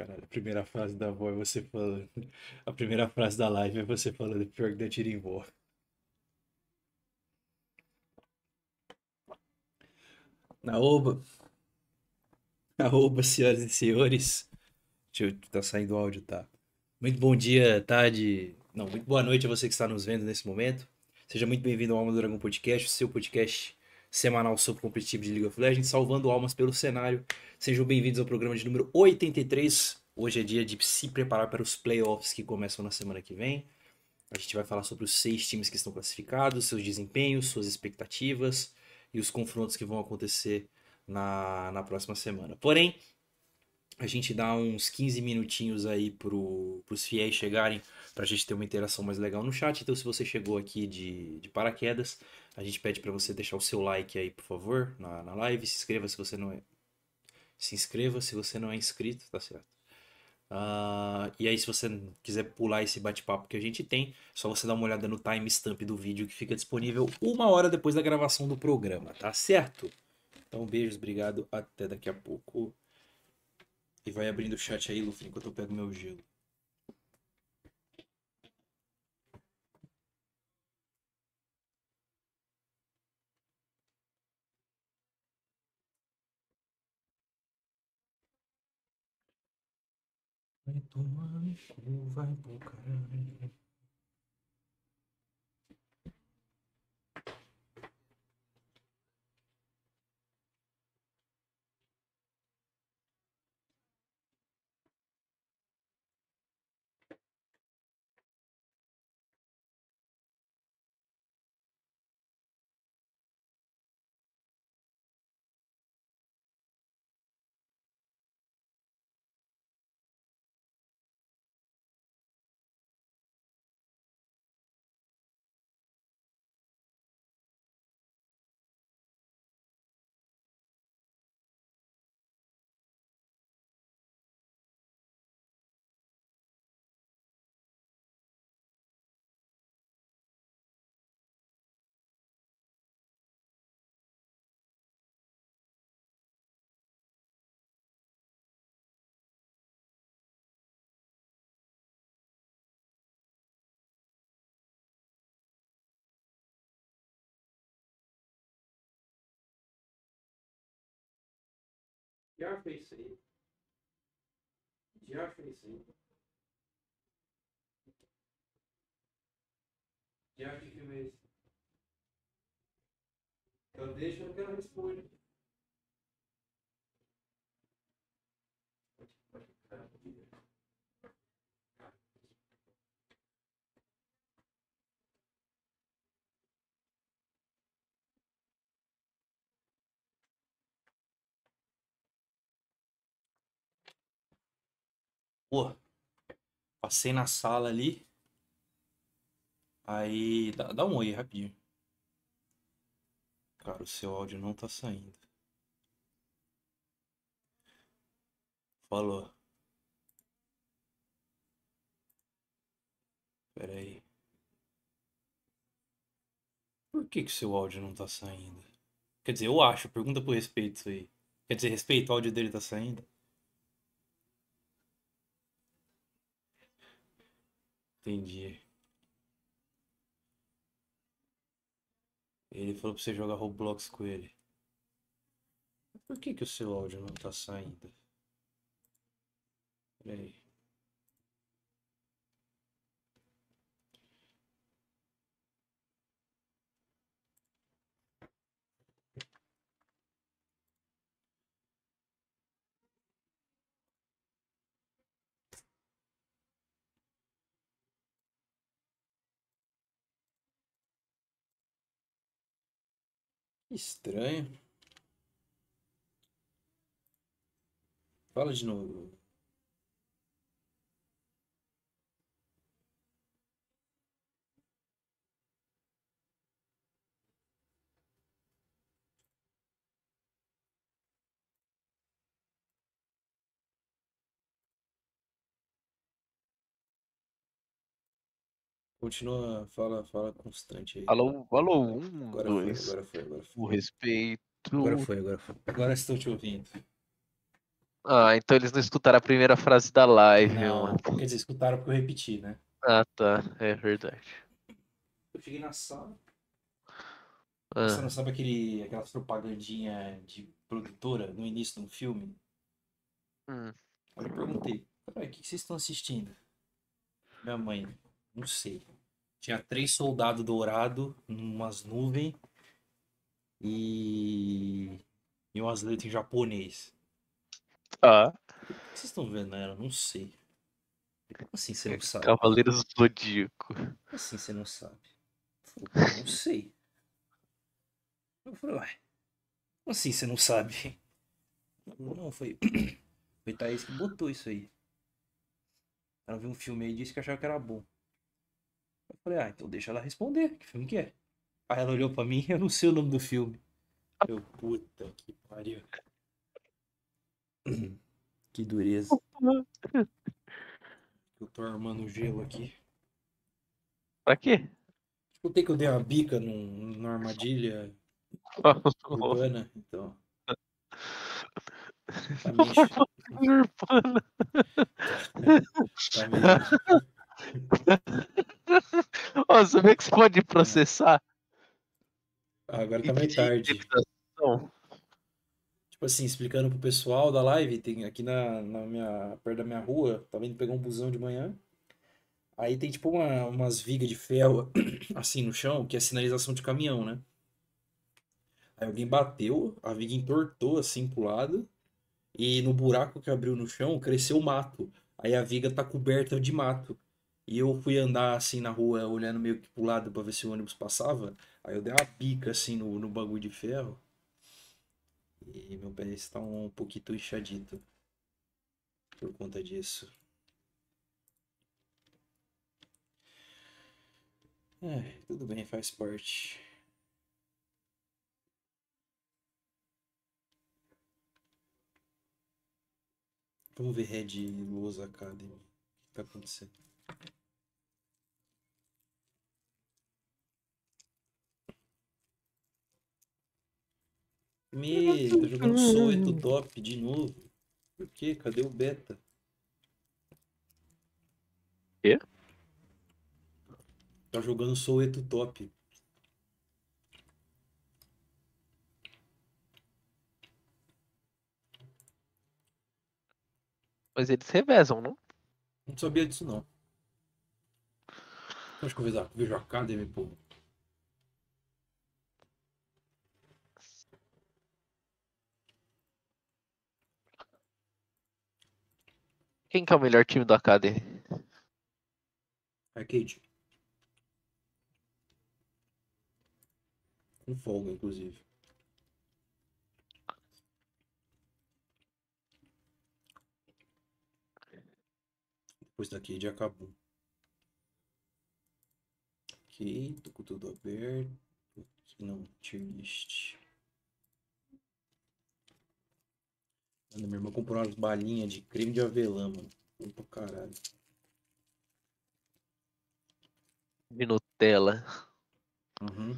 Caralho, a primeira frase da avó é você falando. A primeira frase da live é você falando pior que da Tirimbó. Naoba. Naoba, senhoras e senhores. Deixa eu. Tá saindo o áudio, tá? Muito bom dia, tarde. Não, muito boa noite a você que está nos vendo nesse momento. Seja muito bem-vindo ao Alma do Dragão Podcast, o seu podcast semanal sobre competitivo de League of Legends, salvando almas pelo cenário. Sejam bem-vindos ao programa de número 83. Hoje é dia de se preparar para os playoffs que começam na semana que vem. A gente vai falar sobre os seis times que estão classificados, seus desempenhos, suas expectativas e os confrontos que vão acontecer na, na próxima semana. Porém, a gente dá uns 15 minutinhos aí para os fiéis chegarem, para a gente ter uma interação mais legal no chat. Então, se você chegou aqui de, de paraquedas, a gente pede para você deixar o seu like aí, por favor, na, na live. Se inscreva se você não é. Se inscreva se você não é inscrito, tá certo? Uh, e aí, se você quiser pular esse bate-papo que a gente tem, só você dar uma olhada no timestamp do vídeo que fica disponível uma hora depois da gravação do programa, tá certo? Então, beijos, obrigado, até daqui a pouco. E vai abrindo o chat aí, Luffy, enquanto eu pego meu gelo. Vai tomar no vai pro caralho. Já isso aí. Já isso aí. Já que é esse? Então deixa, eu não quero Pô, passei na sala ali. Aí, dá, dá um oi rapidinho. Cara, o seu áudio não tá saindo. Falou. Pera aí. Por que que seu áudio não tá saindo? Quer dizer, eu acho. Pergunta por respeito isso aí. Quer dizer, respeito, o áudio dele tá saindo? Entendi. Ele falou pra você jogar Roblox com ele. Por que que o seu áudio não tá saindo? Peraí. Estranho. Fala de novo. Continua, fala, fala constante aí. Alô, alô, um, Agora dois. foi, agora foi, agora O foi. respeito. Agora foi, agora foi. Agora estou te ouvindo. Ah, então eles não escutaram a primeira frase da live, Não, mano. dizer, escutaram porque eu repeti, né? Ah, tá. É verdade. Eu cheguei na sala. Ah, Você não sabe aquele, aquelas propagandinha de produtora no início de um filme? hum. Aí eu perguntei, "Pai, o que vocês estão assistindo? Minha mãe, não sei. Tinha três soldados dourados, umas nuvens e. e umas letras em japonês. Ah, O que vocês estão vendo ela? Não sei. Como assim você não sabe? Cavaleiros do Zodíaco. Como assim você não sabe? Eu não sei. Eu falei, ué, como assim você não sabe? Não, foi. Foi Thaís que botou isso aí. Ela viu um filme aí e disse que achava que era bom. Eu falei, ah, então deixa ela responder. Que filme que é? Aí ela olhou pra mim eu não sei o nome do filme. Eu, puta que pariu. Que dureza. Eu tô armando gelo aqui. Pra quê? Escutei que eu dei uma bica num, numa armadilha urbana, então. Tá Urbana. tá Ó, vê que você pode processar? Ah, agora tá meio tarde. Tipo assim, explicando pro pessoal da live, tem aqui na, na minha, perto da minha rua, tava indo pegar um busão de manhã. Aí tem tipo uma, umas vigas de ferro assim no chão, que é sinalização de caminhão, né? Aí alguém bateu, a viga entortou assim pro lado, e no buraco que abriu no chão cresceu mato. Aí a viga tá coberta de mato. E eu fui andar assim na rua, olhando meio que pro lado pra ver se o ônibus passava. Aí eu dei uma bica assim no, no bagulho de ferro. E meu pé está um pouquinho inchadito por conta disso. É, tudo bem, faz parte. Vamos ver Red Lows Academy. O que tá acontecendo? Me, tá jogando Soweto Top de novo. Por quê? Cadê o beta? Quê? Tá jogando Soweto Top. Mas eles revezam, não? Não sabia disso não. Acho que eu vejo a, vejo a Academy, pô. Quem que é o melhor time do Academy? Arcade. Com folga, inclusive. Depois daqui de acabou. Ok, tô com tudo aberto. Aqui não, tier list. Mano, minha irmã comprou umas balinhas de creme de avelã, mano. Bom pra caralho. De Nutella. Uhum.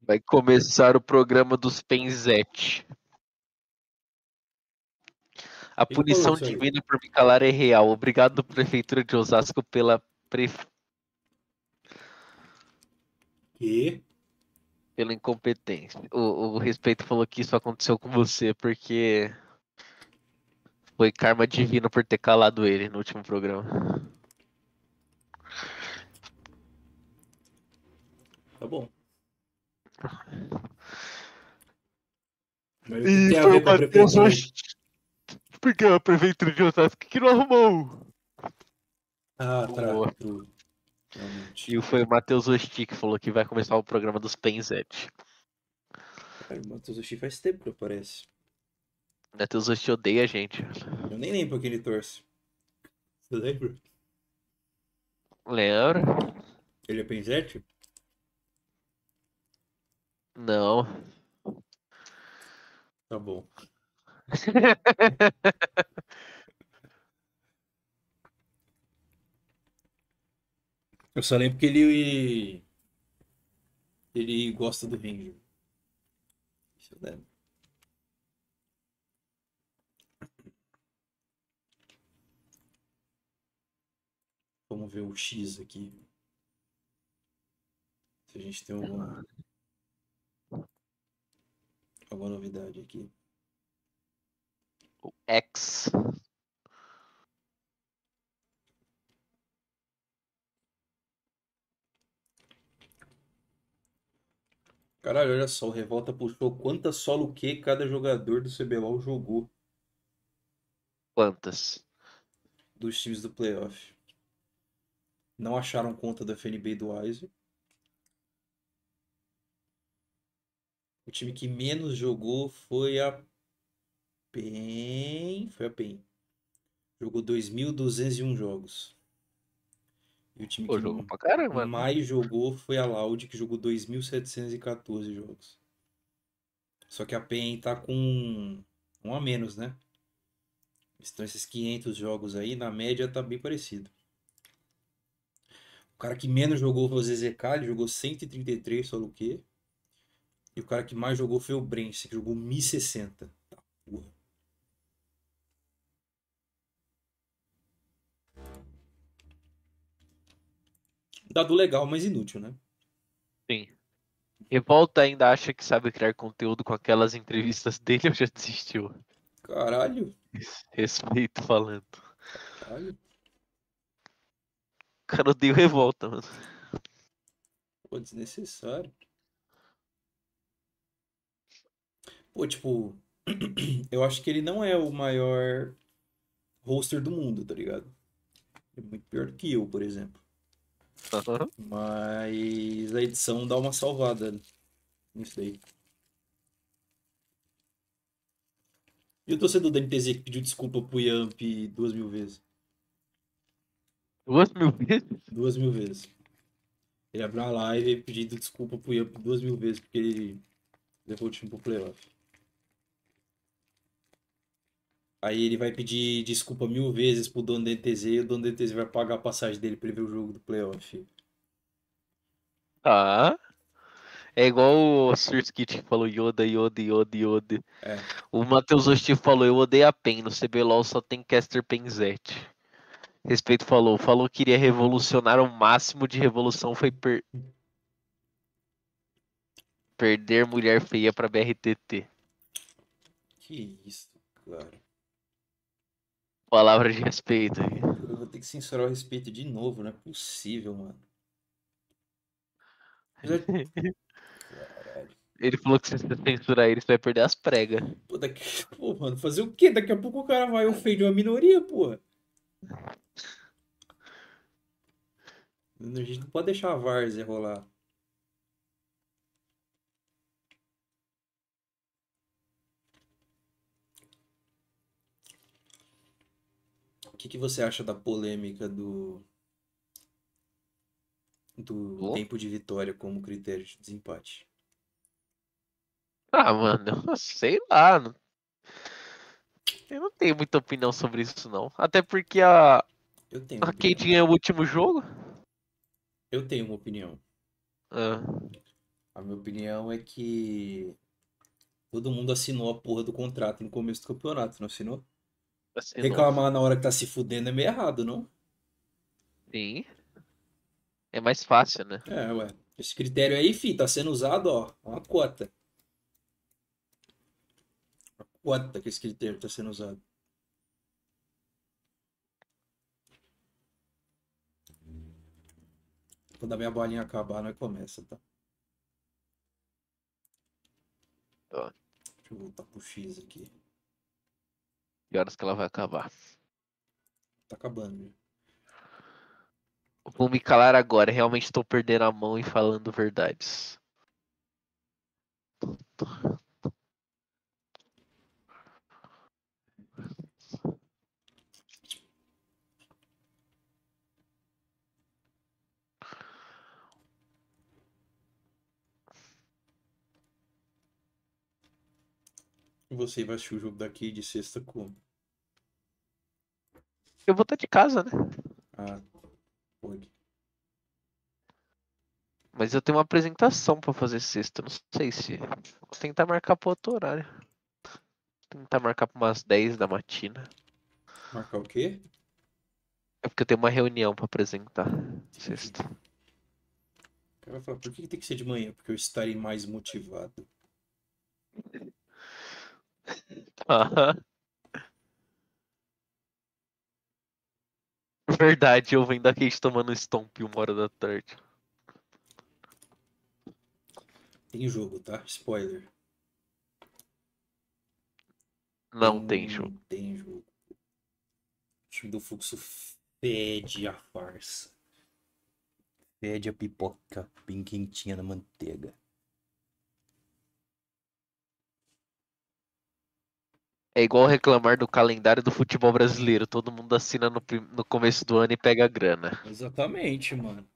Vai começar o programa dos Penzete. A falou punição divina por me calar é real. Obrigado, Prefeitura de Osasco, pela, pre... Que? pela incompetência. O, o Respeito falou que isso aconteceu com você porque foi karma divino por ter calado ele no último programa. Tá bom. Mas o que tem a ver com a prefeitura? Porque a Prefeitura de Osasco que não arrumou. Ah, tá. Boa. Realmente. E foi o Matheus Osti que falou que vai começar o programa dos Penzete. Cara, o Matheus Oshii faz tempo que aparece. Matheus Osti odeia a gente. Eu nem lembro quem ele torce. Você lembra? Lembra? Ele é Penzete? Não. Tá bom. Eu só lembro que ele. Ele gosta do Ranger. Isso eu lembro. Vamos ver o X aqui. Se a gente tem alguma. Alguma novidade aqui. X. Caralho, olha só, o Revolta puxou quantas solo Q cada jogador do CBLOL jogou Quantas? dos times do playoff. Não acharam conta do FNB e do Wiser. O time que menos jogou foi a PEN. Foi a PEN. Jogou 2.201 jogos. E o time Pô, que jogou pra caramba, né? mais jogou foi a Loud, que jogou 2.714 jogos. Só que a PEN tá com um a menos, né? Então esses 500 jogos aí, na média, tá bem parecido. O cara que menos jogou foi o ZZK, ele jogou 133 solo Q. E o cara que mais jogou foi o Brence, que jogou 1060. Dado legal, mas inútil, né? Sim. Revolta ainda acha que sabe criar conteúdo com aquelas entrevistas dele ou já desistiu? Caralho, Respeito falando. caralho. O cara odeia o revolta, mano. Pô, desnecessário. Pô, tipo, eu acho que ele não é o maior roster do mundo, tá ligado? É muito pior do que eu, por exemplo. Aham. Mas a edição dá uma salvada nisso daí. E o torcedor da NTZ que pediu desculpa pro Yamp duas mil vezes? Duas mil vezes? Duas mil vezes. Ele abriu uma live pedindo desculpa pro Yamp duas mil vezes porque ele levou o time pro playoff. Aí ele vai pedir desculpa mil vezes pro dono da NTZ e o dono da NTZ vai pagar a passagem dele pra ele ver o jogo do playoff. Tá. É igual o Surskit que falou Yoda, Yoda, Yoda, Yoda. É. O Matheus Osti falou, eu odeio a PEN, no CBLOL só tem caster Penzete. Respeito falou, falou que iria revolucionar o máximo de revolução foi per... perder mulher feia pra BRTT. Que isso, cara. Palavra de respeito. Eu vou ter que censurar o respeito de novo, não é possível, mano. Ele falou que se você censurar ele, você vai perder as pregas. Pô, daqui... Pô, mano, fazer o quê? Daqui a pouco o cara vai ofender uma minoria, porra. A gente não pode deixar a várzea rolar. Que que você acha da polêmica do do Do? tempo de vitória como critério de desempate? Ah, mano, eu sei lá. não- Eu não tenho muita opinião sobre isso, não. Até porque a, Eu tenho a. Cade ganhou o último jogo. Eu tenho uma opinião. Ah, A minha opinião é que todo mundo assinou a porra do contrato no começo do campeonato, não assinou? Assinou. Reclamar na hora que tá se fudendo é meio errado, não? Sim. É mais fácil, né? É, ué. Esse critério aí, fi, tá sendo usado, ó, uma cota. Uma cota que esse critério tá sendo usado. Quando a minha bolinha acabar, nós começa, tá? Ó. Deixa eu voltar pro X aqui. Que horas que ela vai acabar? Tá acabando, viu? Vou me calar agora. Realmente estou perdendo a mão e falando verdades. E você vai assistir o jogo daqui de sexta como? Eu vou estar de casa, né? Ah, pode. Mas eu tenho uma apresentação pra fazer sexta. Não sei se. Vou tentar marcar pra outro horário. Tentar marcar pra umas 10 da matina. Marcar o quê? É porque eu tenho uma reunião pra apresentar. Sexta. O cara vai falar, por que tem que ser de manhã? Porque eu estarei mais motivado. Aham. Verdade, eu a Kate tomando stomp uma hora da tarde. Tem jogo, tá? Spoiler. Não tem jogo. Tem jogo. O time do fluxo fede a farsa. Fede a pipoca bem quentinha na manteiga. É igual reclamar do calendário do futebol brasileiro. Todo mundo assina no, no começo do ano e pega a grana. Exatamente, mano.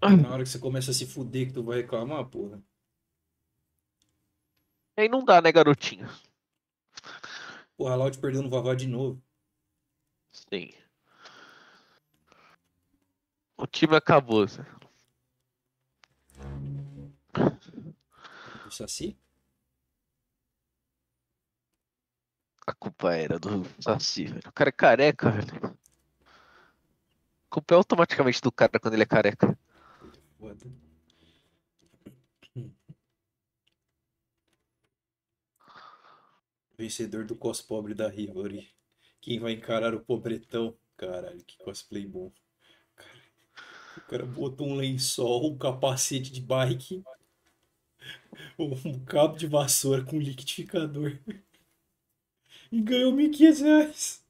Na hora que você começa a se fuder que tu vai reclamar, porra. Aí não dá, né, garotinho? Porra, a Loud perdeu no Vavá de novo. Sim. O time acabou. Zé. Do Saci? A culpa era do Saci, velho. O cara é careca, velho. A culpa é automaticamente do cara quando ele é careca. Foda. Vencedor do cos pobre da Rivalry. Quem vai encarar o pobretão? Caralho, que cosplay bom. O cara botou um lençol, um capacete de bike, um cabo de vassoura com liquidificador. E ganhou 1.500 reais.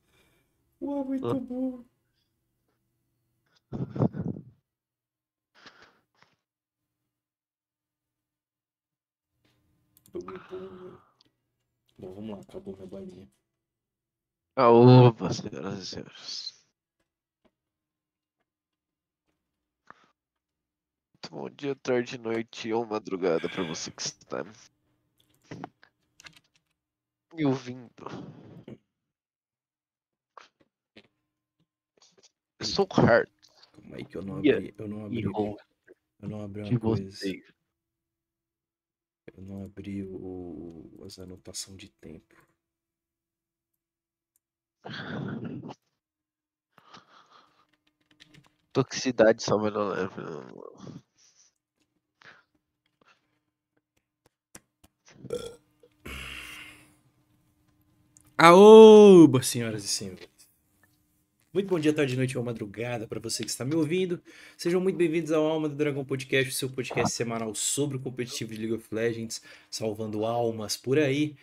Uau, muito bom. Bagulho bom. Bom, vamos lá, acabou minha balinha. Ah, opa, senhoras e senhores. Muito bom dia, tarde, noite ou madrugada pra você que está me ouvindo. Eu sou o hard Calma aí que eu não abri, eu não abri, hero eu não abri uma coisa. você. Eu não abri o, as anotação de tempo. Toxicidade só não leve. Aoba, senhoras e senhores. Muito bom dia, tarde, noite ou madrugada para você que está me ouvindo. Sejam muito bem-vindos ao Alma do Dragão Podcast, o seu podcast semanal sobre o competitivo de League of Legends, salvando almas por aí.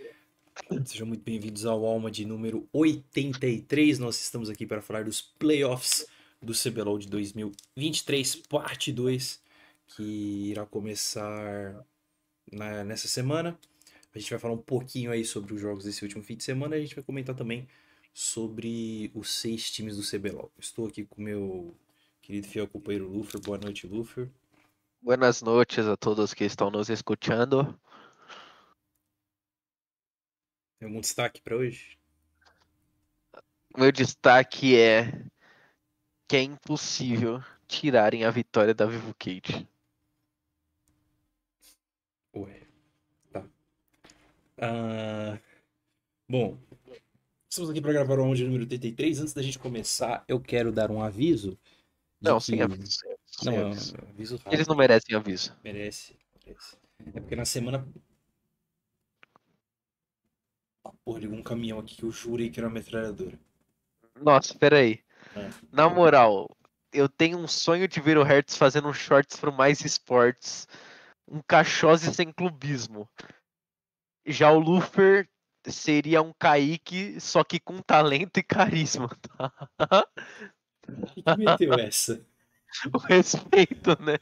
Sejam muito bem-vindos ao Alma de número 83. Nós estamos aqui para falar dos playoffs do CBLOL de 2023, parte 2, que irá começar na- nessa semana. A gente vai falar um pouquinho aí sobre os jogos desse último fim de semana. A gente vai comentar também sobre os seis times do CBLOL. Estou aqui com o meu querido fiel companheiro Lufer. Boa noite, Lufer. Buenas noches a todos que estão nos escutando. Tem algum destaque para hoje? Meu destaque é que é impossível tirarem a vitória da Vivo Cage. Ué. Ah, bom, estamos aqui para gravar o round número 83. Antes da gente começar, eu quero dar um aviso. Não, que- sem aviso. sem aviso, sem Não, é um aviso. aviso Eles não merecem aviso. Merece, merece. É porque na semana. Ah, porra, ligou um caminhão aqui que eu jurei que era uma metralhadora. Nossa, peraí. É. Na moral, eu tenho um sonho de ver o Hertz fazendo um shorts pro Mais Esportes. Um cachose sem clubismo. Já o Lufer seria um Kaique, só que com talento e carisma, tá? Que meteu essa? O respeito, né?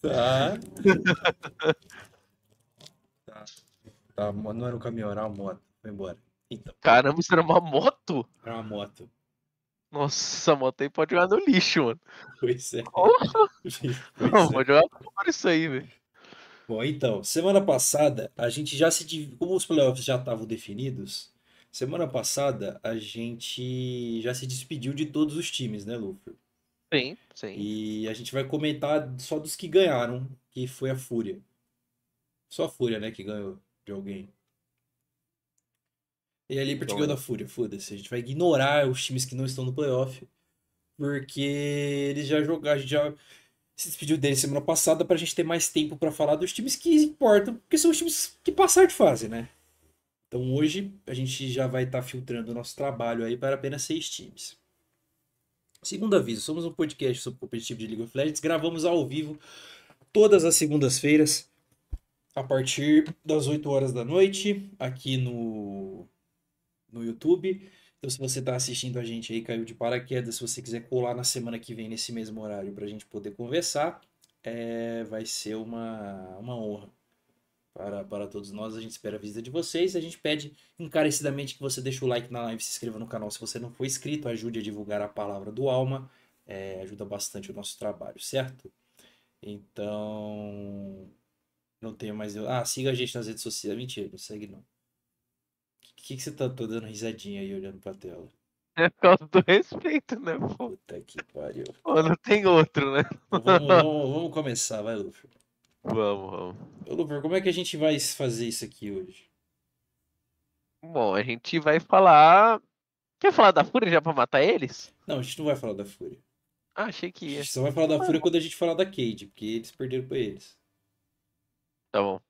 Tá. Tá. Tá, não era um caminhão, era uma moto. Foi embora. Então, Caramba, isso era uma moto? era uma moto. Nossa, a moto aí pode jogar no lixo, mano. Pois é. Porra! Pois Não, é. pode jogar fora isso aí, velho. Bom, então, semana passada a gente já se. div- Como os playoffs já estavam definidos, semana passada a gente já se despediu de todos os times, né, Luffy? Sim, sim. E a gente vai comentar só dos que ganharam, que foi a Fúria. Só a Fúria, né, que ganhou de alguém. E a Liberty ganhou da Fúria, foda-se. A gente vai ignorar os times que não estão no playoff, porque eles já jogaram, a gente já se despediu deles semana passada pra gente ter mais tempo pra falar dos times que importam, porque são os times que passaram de fase, né? Então hoje a gente já vai estar filtrando o nosso trabalho aí para apenas seis times. Segundo aviso, somos um podcast sobre competitivo de League of Legends, gravamos ao vivo todas as segundas-feiras a partir das 8 horas da noite aqui no no YouTube. Então, se você está assistindo a gente aí, caiu de paraquedas, se você quiser colar na semana que vem nesse mesmo horário para a gente poder conversar, é, vai ser uma, uma honra para, para todos nós. A gente espera a visita de vocês. A gente pede encarecidamente que você deixe o like na live, se inscreva no canal se você não for inscrito, ajude a divulgar a palavra do Alma, é, ajuda bastante o nosso trabalho, certo? Então, não tenho mais. Ah, siga a gente nas redes sociais. Mentira, não segue não. Que, que você tá, dando risadinha aí olhando pra tela? É por causa do respeito, né, pô? Puta que pariu. Pô, não tem outro, né? Vamos, vamos, vamos começar, vai, Luffy. Vamos, vamos. Ô, Luffy, como é que a gente vai fazer isso aqui hoje? Bom, a gente vai falar. Quer falar da Fúria já pra matar eles? Não, a gente não vai falar da Fúria. Ah, achei que A ia. gente só vai falar da Fúria quando a gente falar da Cade, porque eles perderam pra eles. Tá bom.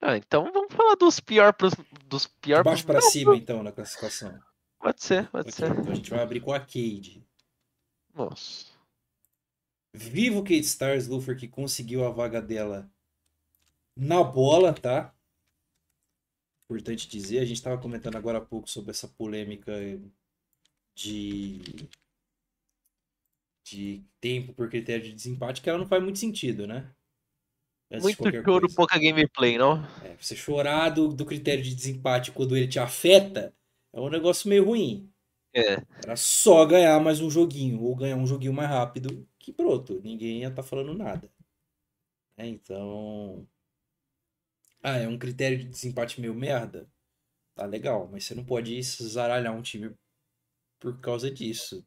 Ah, então vamos falar dos pior pros. Dos pior baixo Não, cima, então, na classificação. Pode ser, pode Ok, ser. Então a gente vai abrir com a Cade. Nossa. Vivo Cade Stars, Luffy, que conseguiu a vaga dela na bola, tá? Importante dizer, a gente estava comentando agora há pouco sobre essa polêmica de de tempo por critério de desempate, que ela não faz muito sentido, né? Muito choro, coisa. pouca gameplay, não? É, você chorar do, do critério de desempate quando ele te afeta é um negócio meio ruim. É. Era só ganhar mais um joguinho, ou ganhar um joguinho mais rápido, que pronto, ninguém ia estar falando nada. É, então. Ah, é um critério de desempate meio merda? Tá legal, mas você não pode zaralhar um time por causa disso.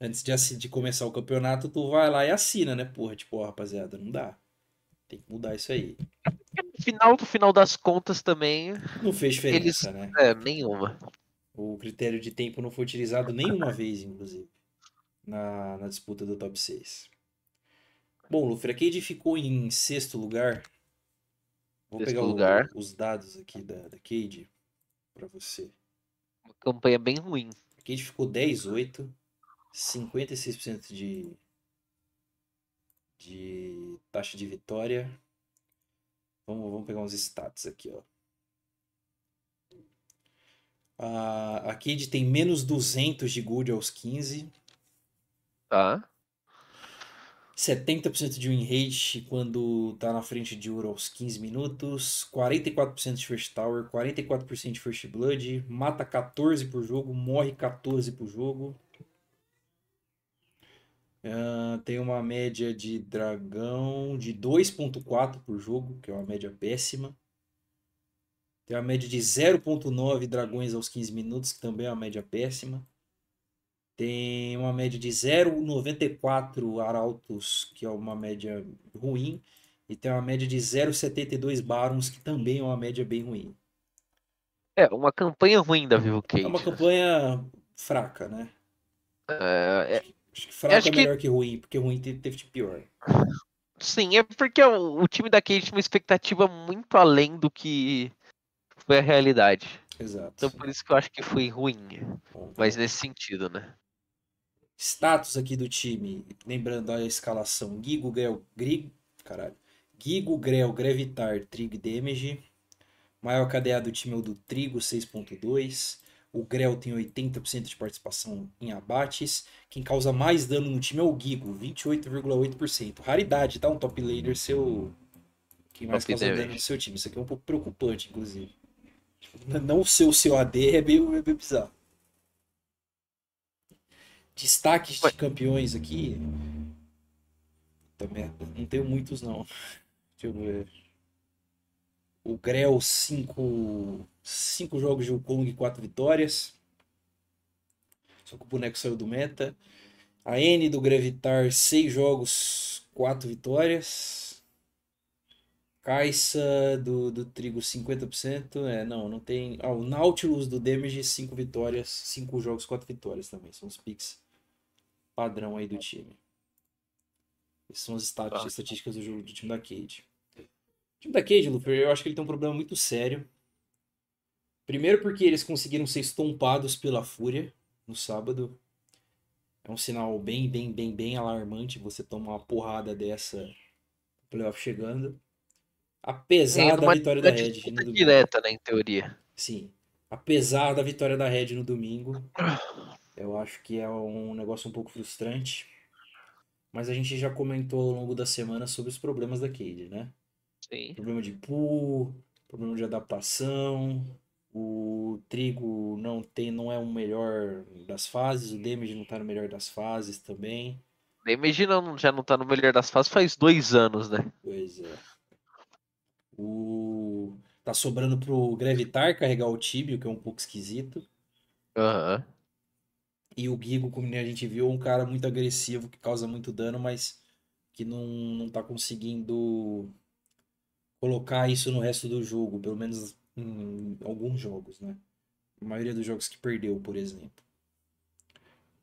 Antes de, de começar o campeonato, tu vai lá e assina, né? Porra, tipo, ó, rapaziada, não dá. Tem que mudar isso aí. No final, no final das contas também. Não fez diferença, né? É, nenhuma. O critério de tempo não foi utilizado nenhuma vez, inclusive, na, na disputa do top 6. Bom, Luffy, a Cade ficou em sexto lugar. Vou Sexto pegar o- lugar. os dados aqui da, da Cade para você. Uma campanha bem ruim. A Cade ficou 10-8, 56% de, de taxa de vitória. Vamos, vamos pegar uns status aqui, ó. A, a Cade tem menos 200 de gold aos 15. Tá? 70% de win rate quando tá na frente de ouro aos 15 minutos, 44% de first tower, 44% de first blood, mata 14 por jogo, morre 14 por jogo. Ah, tem uma média de dragão de 2.4 por jogo, que é uma média péssima. Tem uma média de 0.9 dragões aos 15 minutos, que também é uma média péssima. Tem uma média de 0,94 arautos, que é uma média ruim. E tem uma média de 0,72 barons, que também é uma média bem ruim. É, uma campanha ruim da Vivo Cage. É uma campanha fraca, né? É, é- Acho que fraca Acho é que- melhor que ruim, porque ruim teve, teve de pior. sim, é porque o, o time da Cage tinha uma expectativa muito além do que foi a realidade. Exato. Então por isso que eu acho que foi ruim. Bom, Mas nesse sentido, né? Status aqui do time, lembrando a escalação: Gigo, Grell, Grig, caralho. Gigo, Grell, Grevitar, Trig Damage. Maior KDA do time é o do Trigo, 6.2. O Grell tem 80% de participação em abates. Quem causa mais dano no time é o Gigo, 28,8%. Raridade, tá? Um top laner seu. Quem mais Top causa damage. dano no seu time. Isso aqui é um pouco preocupante, inclusive. Não ser o seu AD é meio, é meio bizarro. Destaques de campeões aqui. Merda, não tenho muitos não. Deixa eu ver. O Grell, 5 cinco jogos de Wukong e 4 vitórias. Só que o boneco saiu do meta. A N do Gravitar, 6 jogos, 4 vitórias. Caixa do, do Trigo, 50%. É, não, não tem. Ah, o Nautilus do Damage, 5 vitórias, 5 jogos, 4 vitórias também. São os picks padrão aí do time. Essas são as Ah. estatísticas do, jogo, do time da Cade. Time da Cade, Luper, eu acho que ele tem um problema muito sério. Primeiro porque eles conseguiram ser estompados pela Fúria no sábado. É um sinal bem, bem, bem, bem alarmante você tomar uma porrada dessa playoff chegando. Apesar da numa- vitória da Red no domingo. direta, né, em teoria. Sim. Apesar da vitória da Red no domingo, eu acho que é um negócio um pouco frustrante. Mas a gente já comentou ao longo da semana sobre os problemas da Cade, né? Sim. Problema de pool, problema de adaptação. O Trigo não tem, não é o melhor das fases, o Damage não tá no melhor das fases também. Imagina não- já não tá no melhor das fases faz dois anos, né? Pois é. O tá sobrando pro Gravitar carregar o Tibio, que é um pouco esquisito. Aham. E o Gigo, como a gente viu, é um cara muito agressivo, que causa muito dano, mas que não, não tá conseguindo colocar isso no resto do jogo, pelo menos em alguns jogos, né? A maioria dos jogos que perdeu, por exemplo.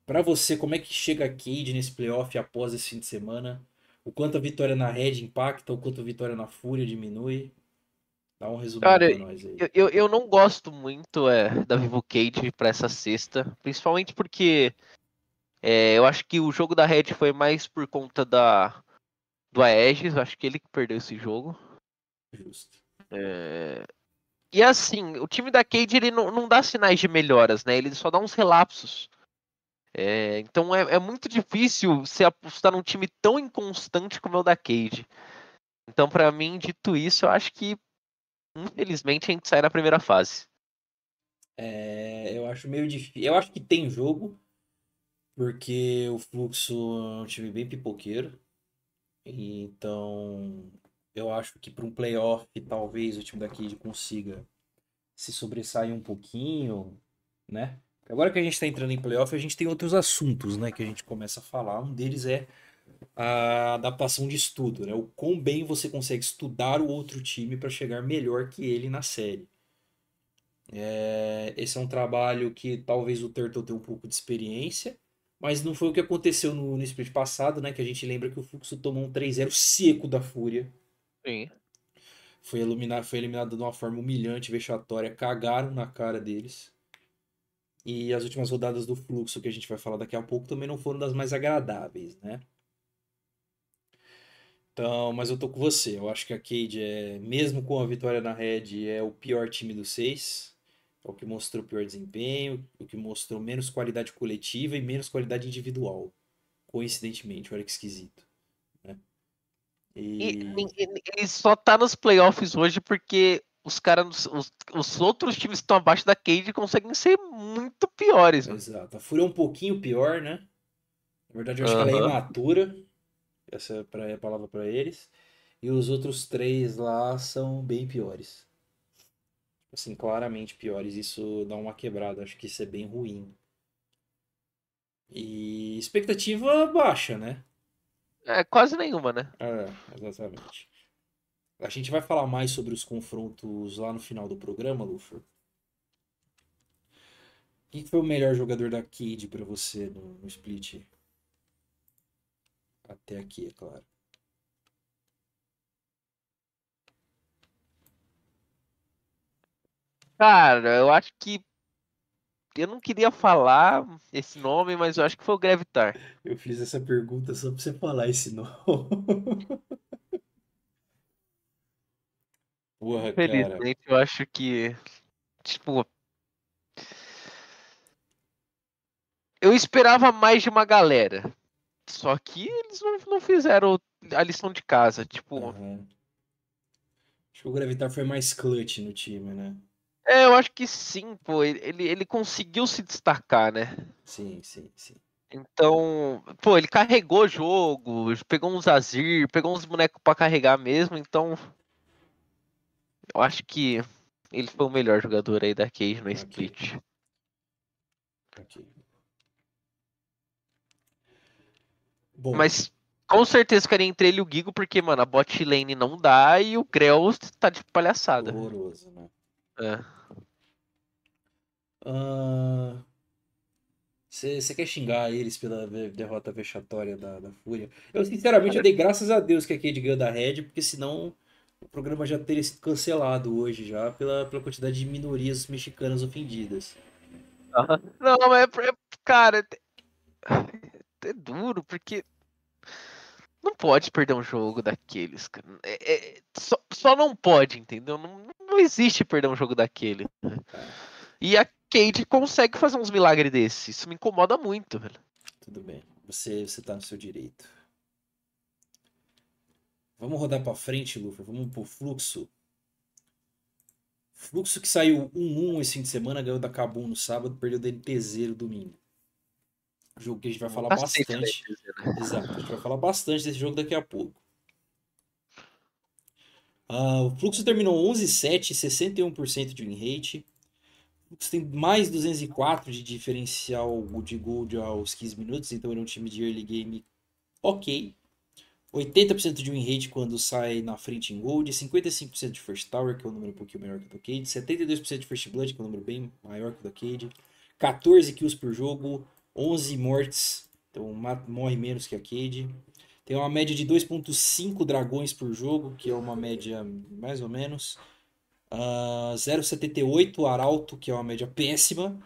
Pra você, como é que chega a Cade nesse playoff após esse fim de semana? O quanto a vitória na Red impacta, o quanto a vitória na Fúria diminui? Dá um resumo Cara, pra nós aí. Eu, eu, não gosto muito é, da Vivo Cage pra essa sexta, principalmente porque é, eu acho que o jogo da Red foi mais por conta da do Aegis, eu acho que ele que perdeu esse jogo. Justo. É, E assim, o time da Cade ele não, não dá sinais de melhoras, né? Ele só dá uns relapsos. É, então é, é muito difícil você apostar num time tão inconstante como é o da Cade. Então, pra mim, dito isso, eu acho que infelizmente a gente sai na primeira fase. É, eu acho meio difícil. Eu acho que tem jogo, porque o Fluxo é um time bem pipoqueiro. Então, eu acho que para um playoff, talvez o time da Cade consiga se sobressair um pouquinho, né? Agora que a gente está entrando em playoff, a gente tem outros assuntos, né, que a gente começa a falar. Um deles é a adaptação de estudo, né? O quão bem você consegue estudar o outro time para chegar melhor que ele na série. É, esse é um trabalho que talvez o Turtle tenha um pouco de experiência, mas não foi o que aconteceu no, no split passado, né? Que a gente lembra que o Fluxo tomou um 3-0 seco da Fúria. Sim. Foi eliminado, foi eliminado de uma forma humilhante, vexatória, cagaram na cara deles. E as últimas rodadas do Fluxo, que a gente vai falar daqui a pouco, também não foram das mais agradáveis, né? Então, mas eu tô com você. Eu acho que a Cade é, mesmo com a vitória na Red, é o pior time dos seis. É o que mostrou pior desempenho, o que mostrou menos qualidade coletiva e menos qualidade individual. Coincidentemente, olha que esquisito. Né? E, ele só tá nos playoffs hoje porque os caras, os, os outros times que estão abaixo da Cade conseguem ser muito piores. mano. Exato. A Fúria é um pouquinho pior, né? Na verdade, eu acho que ela é imatura. Essa é é a palavra para eles. E os outros três lá são bem piores. Assim, claramente piores. Isso dá uma quebrada. Acho que isso é bem ruim. E expectativa baixa, né? É quase nenhuma, né? É, exatamente. A gente vai falar mais sobre os confrontos lá no final do programa, Luffy. Quem foi o melhor jogador da Cade pra você no, no split? Até aqui, é claro. Cara, eu acho que. Eu não queria falar esse nome, mas eu acho que foi o Gravitar. Eu fiz essa pergunta só pra você falar esse nome. Porra, cara. Felizmente, eu acho que. Tipo. Eu esperava mais de uma galera. Só que eles não, não fizeram a lição de casa. Tipo, Aham. Acho que o Gravitar foi mais clutch no time, né? É, eu acho que sim, pô. Ele, ele- conseguiu se destacar, né? Sim, sim, sim. Então, pô, ele carregou o jogo, pegou uns Azir, pegou uns bonecos pra carregar mesmo, então. Eu acho que ele foi o melhor jogador aí da Cage no Ok. split. Bom, Mas com certeza ficaria entre ele e o Gigo, porque, mano, a bot lane não dá e o Grell tá de palhaçada. horroroso, né? É. Você quer xingar eles pela derrota vexatória da, da Fúria? Eu, sinceramente, eu dei graças a Deus que a Cade ganhou da Red, porque senão o programa já teria sido cancelado hoje já pela, pela quantidade de minorias mexicanas ofendidas. Não, mas é, é- cara, é, é duro, porque não pode perder um jogo daqueles, cara. É- é- só, só não pode, entendeu? Não, não existe perder um jogo daquele. E a Cade consegue fazer uns milagres desses. Isso me incomoda muito, velho. Tudo bem, você, você tá no seu direito. Vamos rodar pra frente, Luffy. Vamos pro fluxo. Fluxo que saiu 1-1 esse fim de semana, ganhou da Kabum no sábado, perdeu da NTZ no domingo. Jogo que a gente vai falar bastante. dizer, né? Exato, a gente vai falar bastante desse jogo daqui a pouco. Ah, o Fluxo terminou 11-7, 61% de win rate. O Fluxo tem mais 204 de diferencial de gold aos 15 minutos, então ele é um time de early game ok. 80% de win rate quando sai na frente em gold, 55% de first tower, que é um número um pouquinho melhor que o do Cade, 72% de first blood, que é um número bem maior que o do Cade, 14 kills por jogo, 11 mortes, então morre menos que a Cade. Tem uma média de 2.5 dragões por jogo, que é uma média mais ou menos. Ah, 0.78 arauto, que é uma média péssima.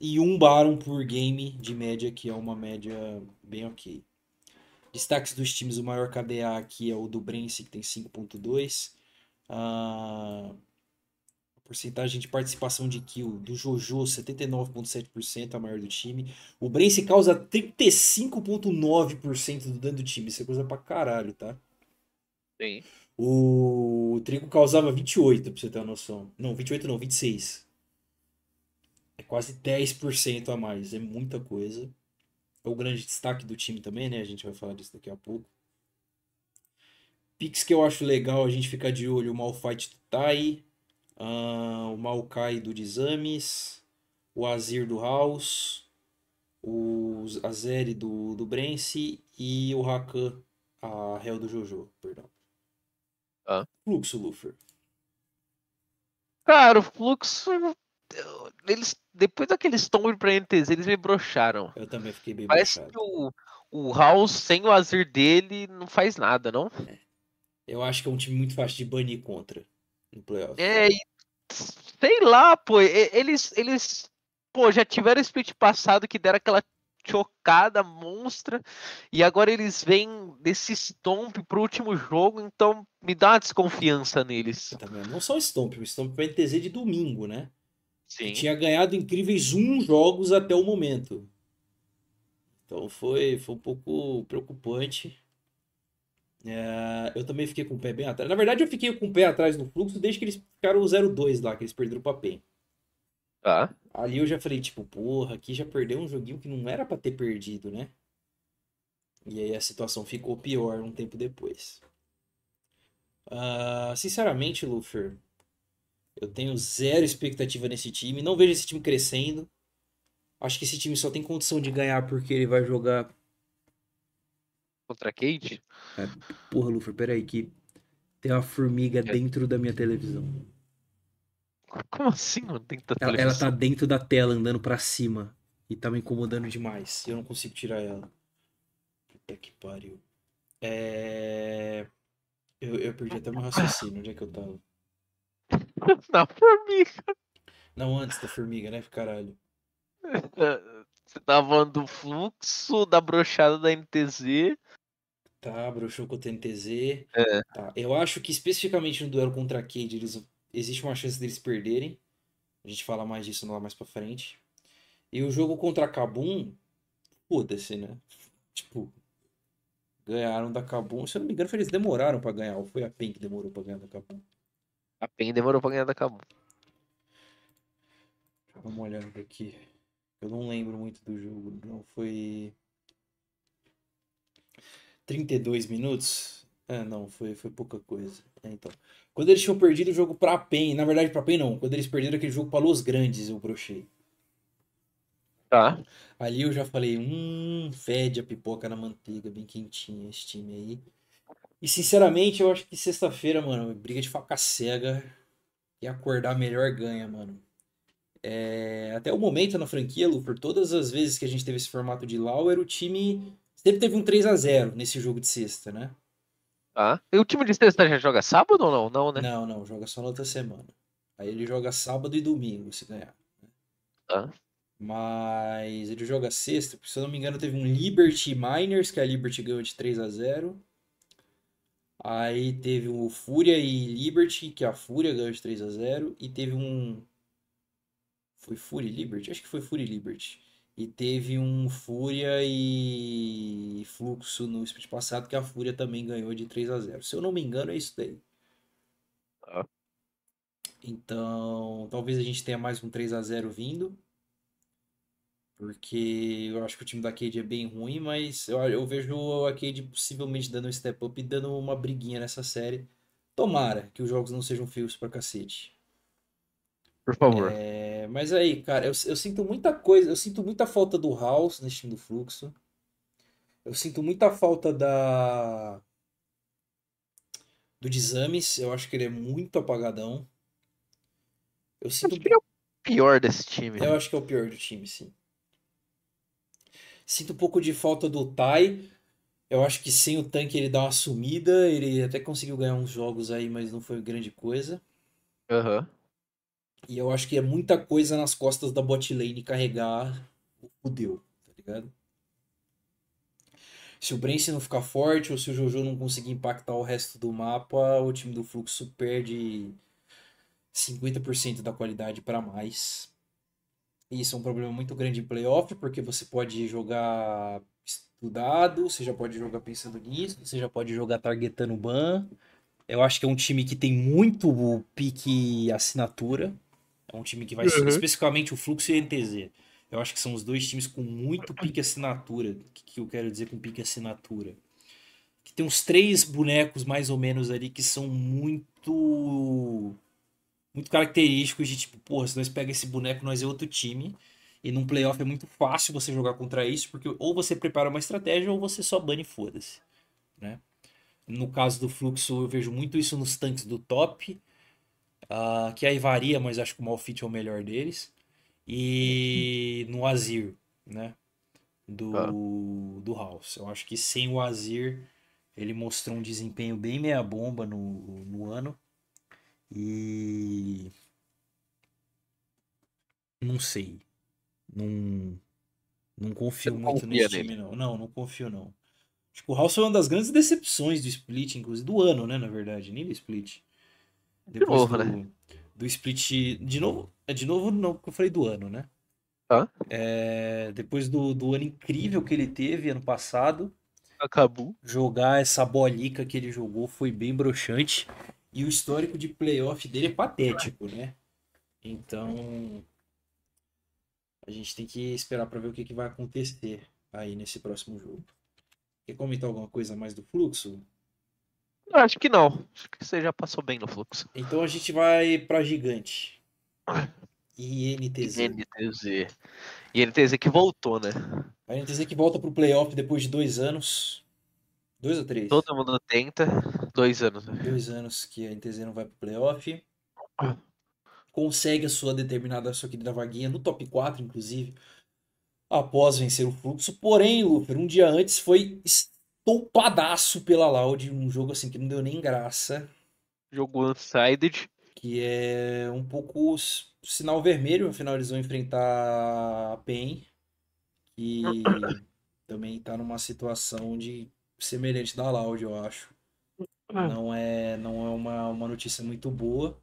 E um Baron por game de média, que é uma média bem ok. Destaques dos times, o maior KDA aqui é o do Brence, que tem 5.2. Ah, a porcentagem de participação de kill do Jojo, 79.7%, a maior do time. O Brence causa 35.9% do dano do time. Isso é coisa pra caralho, tá? Sim. O Trigo causava 28, pra você ter uma noção. Não, 28 não, 26. É quase 10% a mais, é muita coisa. É o grande destaque do time também, né? A gente vai falar disso daqui a pouco. Picks que eu acho legal a gente ficar de olho, o Malfight do Tai, ah, o Maokai do Dizames, o Azir do House, o Azeri do, do Brence e o Rakan, a Hell do Jojo, perdão. Ah. Fluxo, Luffy. Cara, o fluxo. Eles, depois daquele Storm pra NTZ, eles me broxaram. Eu também fiquei bem Parece broxado. que o, o House sem o Azir dele não faz nada, não? Eu acho que é um time muito fácil de banir contra no playoff. É, e sei lá, pô, eles, eles, pô, já tiveram o split passado que deram aquela chocada monstra, e agora eles vêm desse stomp pro último jogo, então me dá uma desconfiança neles. Também. Não só o Stomp, o Stomp vai NTZ de domingo, né? Que Sim. tinha ganhado incríveis um jogos até o momento. Então foi, foi um pouco preocupante. É, eu também fiquei com o pé bem atrás. Na verdade, eu fiquei com o pé atrás no fluxo desde que eles ficaram o 0-2 lá, que eles perderam o papel. Tá. Ali eu já falei, tipo, porra, aqui já perdeu um joguinho que não era pra ter perdido, né? E aí a situação ficou pior um tempo depois. Ah, sinceramente, Lufer, eu tenho zero expectativa nesse time. Não vejo esse time crescendo. Acho que esse time só tem condição de ganhar porque ele vai jogar. Contra a Cade? Porra, Lufer, peraí, que tem uma formiga dentro da minha televisão. Como assim, mano? Tem tanta Ela, ela televisão? tá dentro da tela, andando pra cima. E tá me incomodando demais. Eu não consigo tirar ela. Puta que pariu. É... Eu, eu perdi até meu raciocínio. Onde é que eu tava? Na formiga. Não, antes da formiga, né? Caralho. Você tava falando do fluxo, da brochada da NTZ. Tá, broxou com o TNTZ. É. Tá. Eu acho que especificamente no duelo contra a Cade, eles... existe uma chance deles perderem. A gente fala mais disso lá mais pra frente. E o jogo contra a Kabum, foda-se, né? Tipo, ganharam da Kabum. Se eu não me engano, eles demoraram pra ganhar. Ou foi a PEN que demorou pra ganhar da Kabum? A PEN demorou pra ganhar da Kabum. Deixa eu dar uma olhada aqui. Eu não lembro muito do jogo. Não foi. 32 minutos? É, não, foi, foi pouca coisa. É, então. Quando eles tinham perdido o jogo pra PEN, na verdade pra PEN não, quando eles perderam aquele jogo pra Los Grandes, eu brochei. Tá. Ali eu já falei, hum, fede a pipoca na manteiga, bem quentinha esse time aí. E sinceramente, eu acho que sexta-feira, mano, briga de faca cega e acordar melhor ganha, mano. É, até o momento na franquia, Lufer, todas as vezes que a gente teve esse formato de Lauer, o time sempre teve um 3 a 0 nesse jogo de sexta, né? Tá. E o time de sexta já joga sábado ou não? Não, né? Não, não, joga só na outra semana. Aí ele joga sábado e domingo, se ganhar. Tá. Mas ele joga sexta, se eu não me engano, teve um Liberty Miners, que a Liberty ganhou de 3 a 0 Aí teve o Fúria e Liberty, que a Fúria ganhou de 3 a 0 E teve um. Foi Fúria e Liberty? Acho que foi Fúria e Liberty. E teve um Fúria e Fluxo no split passado, que a Fúria também ganhou de 3 a 0 Se eu não me engano, é isso daí. Tá. Então, talvez a gente tenha mais um 3 a 0 vindo. Porque eu acho que o time da Cade é bem ruim, mas eu, eu vejo a Cade possivelmente dando um step up e dando uma briguinha nessa série. Tomara que os jogos não sejam feios pra cacete. Por favor. É, mas aí, cara, eu, eu sinto muita coisa, eu sinto muita falta do House nesse time do Fluxo. Eu sinto muita falta da do Desames, eu acho que ele é muito apagadão. Eu sinto Acho que ele é o pior desse time. eu acho que é o pior do time, sim. Sinto um pouco de falta do Tai. Eu acho que sem o tanque ele dá uma sumida. Ele até conseguiu ganhar uns jogos aí, mas não foi grande coisa. Aham. E eu acho que é muita coisa nas costas da bot lane carregar o fudeu, tá ligado? Se o Brence não ficar forte ou se o Jojo não conseguir impactar o resto do mapa, o time do Fluxo perde 50% da qualidade para mais. E isso é um problema muito grande em playoff, porque você pode jogar estudado, você já pode jogar pensando nisso, você já pode jogar targetando ban. Eu acho que é um time que tem muito pique assinatura. É um time que vai Uhum. especificamente o Fluxo e o NTZ. Eu acho que são os dois times com muito pique assinatura. O que, que eu quero dizer com pique assinatura? Que tem uns três bonecos mais ou menos ali que são muito muito característicos de tipo, porra, se nós pega esse boneco, nós é outro time. E num playoff é muito fácil você jogar contra isso, porque ou você prepara uma estratégia ou você só bane e foda-se, né? No caso do fluxo, eu vejo muito isso nos tanques do top, ah, que aí varia, mas acho que o Malfit é o melhor deles. E no Azir, né? Do, Ah. do House. Eu acho que sem o Azir, ele mostrou um desempenho bem meia bomba no, no ano. E. Não sei. Não. Não confio não muito nesse time, não. Não, não confio, não. Acho que o House foi uma das grandes decepções do split, inclusive, do ano, né? Na verdade, nem do split. Depois novo, do, né? do split. De novo, é de novo, não, porque eu falei do ano, né? Hã? É, depois do, do ano incrível que ele teve ano passado, Acabou. jogar essa bolica que ele jogou foi bem broxante. E o histórico de playoff dele é patético, né? Então. A gente tem que esperar pra ver o que, que vai acontecer aí nesse próximo jogo. Quer comentar alguma coisa a mais do fluxo? Eu acho que não. Acho que você já passou bem no fluxo. Então a gente vai pra gigante. INTZ. NTZ. E NTZ que voltou, né? A NTZ que volta pro playoff depois de dois anos. Dois ou três? Todo mundo tenta. Dois anos. né? Dois anos que a NTZ não vai pro playoff. Consegue a sua determinada, sua querida vaguinha no top 4, inclusive, após vencer o fluxo. Porém, Lufer, um dia antes foi estoupadaço pela Loud, um jogo assim que não deu nem graça, Jogo one-sided. que é um pouco sinal vermelho, afinal eles vão enfrentar a PEN, que também tá numa situação de semelhante da Loud, eu acho. Não é, não é uma, uma notícia muito boa.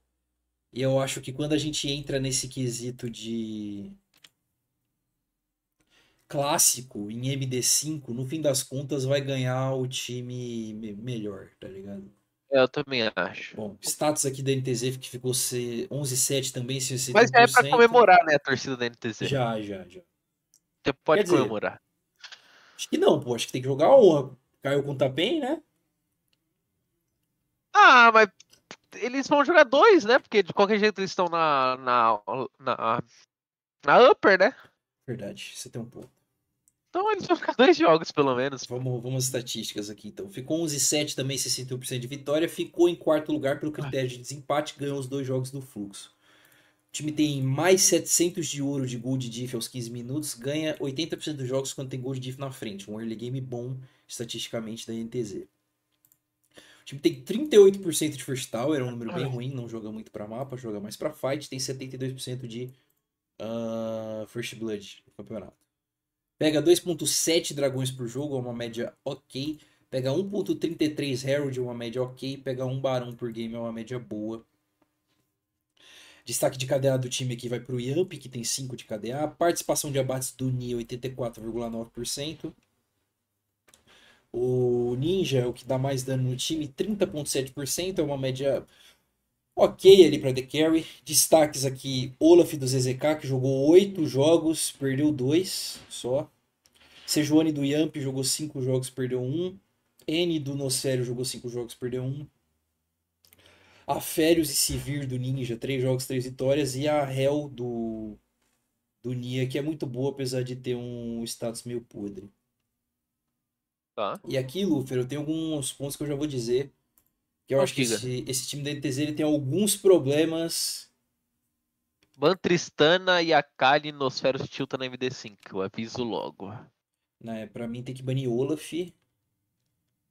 E eu acho que quando a gente entra nesse quesito de clássico em MD5, no fim das contas vai ganhar o time me- melhor, tá ligado? Eu também acho. Bom, status aqui da NTZ que ficou se- 11-7 também, se Mas já é pra 70%. comemorar, né, a torcida da NTZ. Já, já, já. Você pode dizer, comemorar. Acho que não, pô. Acho que tem que jogar a honra. Caiu com o Tapen, né? Ah, mas eles vão jogar dois, né? Porque de qualquer jeito eles estão na, na, na, na upper, né? Verdade, você tem um ponto. Então eles vão ficar dois jogos, pelo menos. Vamos, vamos às estatísticas aqui, então. Ficou 11-7 também, 61% de vitória. Ficou em quarto lugar pelo critério de desempate, ganhou os dois jogos do fluxo. O time tem mais 700 de ouro de gol de diff aos 15 minutos, ganha 80% dos jogos quando tem gol de diff na frente. Um early game bom, estatisticamente, da NTZ. O time tem 38% de first tower, é um número bem ruim, não joga muito para mapa, joga mais para fight. Tem 72% de uh, first blood no campeonato. Pega 2.7 dragões por jogo, é uma média ok. Pega 1.33 Herald, é uma média ok. Pega 1 barão por game, é uma média boa. Destaque de KDA do time aqui vai para o Yamp, que tem 5 de KDA. Participação de abates do Ni, 84,9%. O Ninja, o que dá mais dano no time, 30,7%. É uma média ok ali para The Carry. Destaques aqui: Olaf do ZZK, que jogou 8 jogos, perdeu 2 só. Sejuani do Yamp jogou 5 jogos, perdeu 1. N do Nosfério jogou 5 jogos, perdeu 1. A Férios e Sivir do Ninja, 3 jogos, 3 vitórias. E a Hell do, do Nia, que é muito boa, apesar de ter um status meio podre. Tá. E aqui, Lufer, eu tenho alguns pontos que eu já vou dizer que eu acho que esse, esse, time da NTZ ele tem alguns problemas. Bantristana e a Kali Nosferos tilta na MD5, eu aviso logo. Né, pra mim tem que banir Olaf.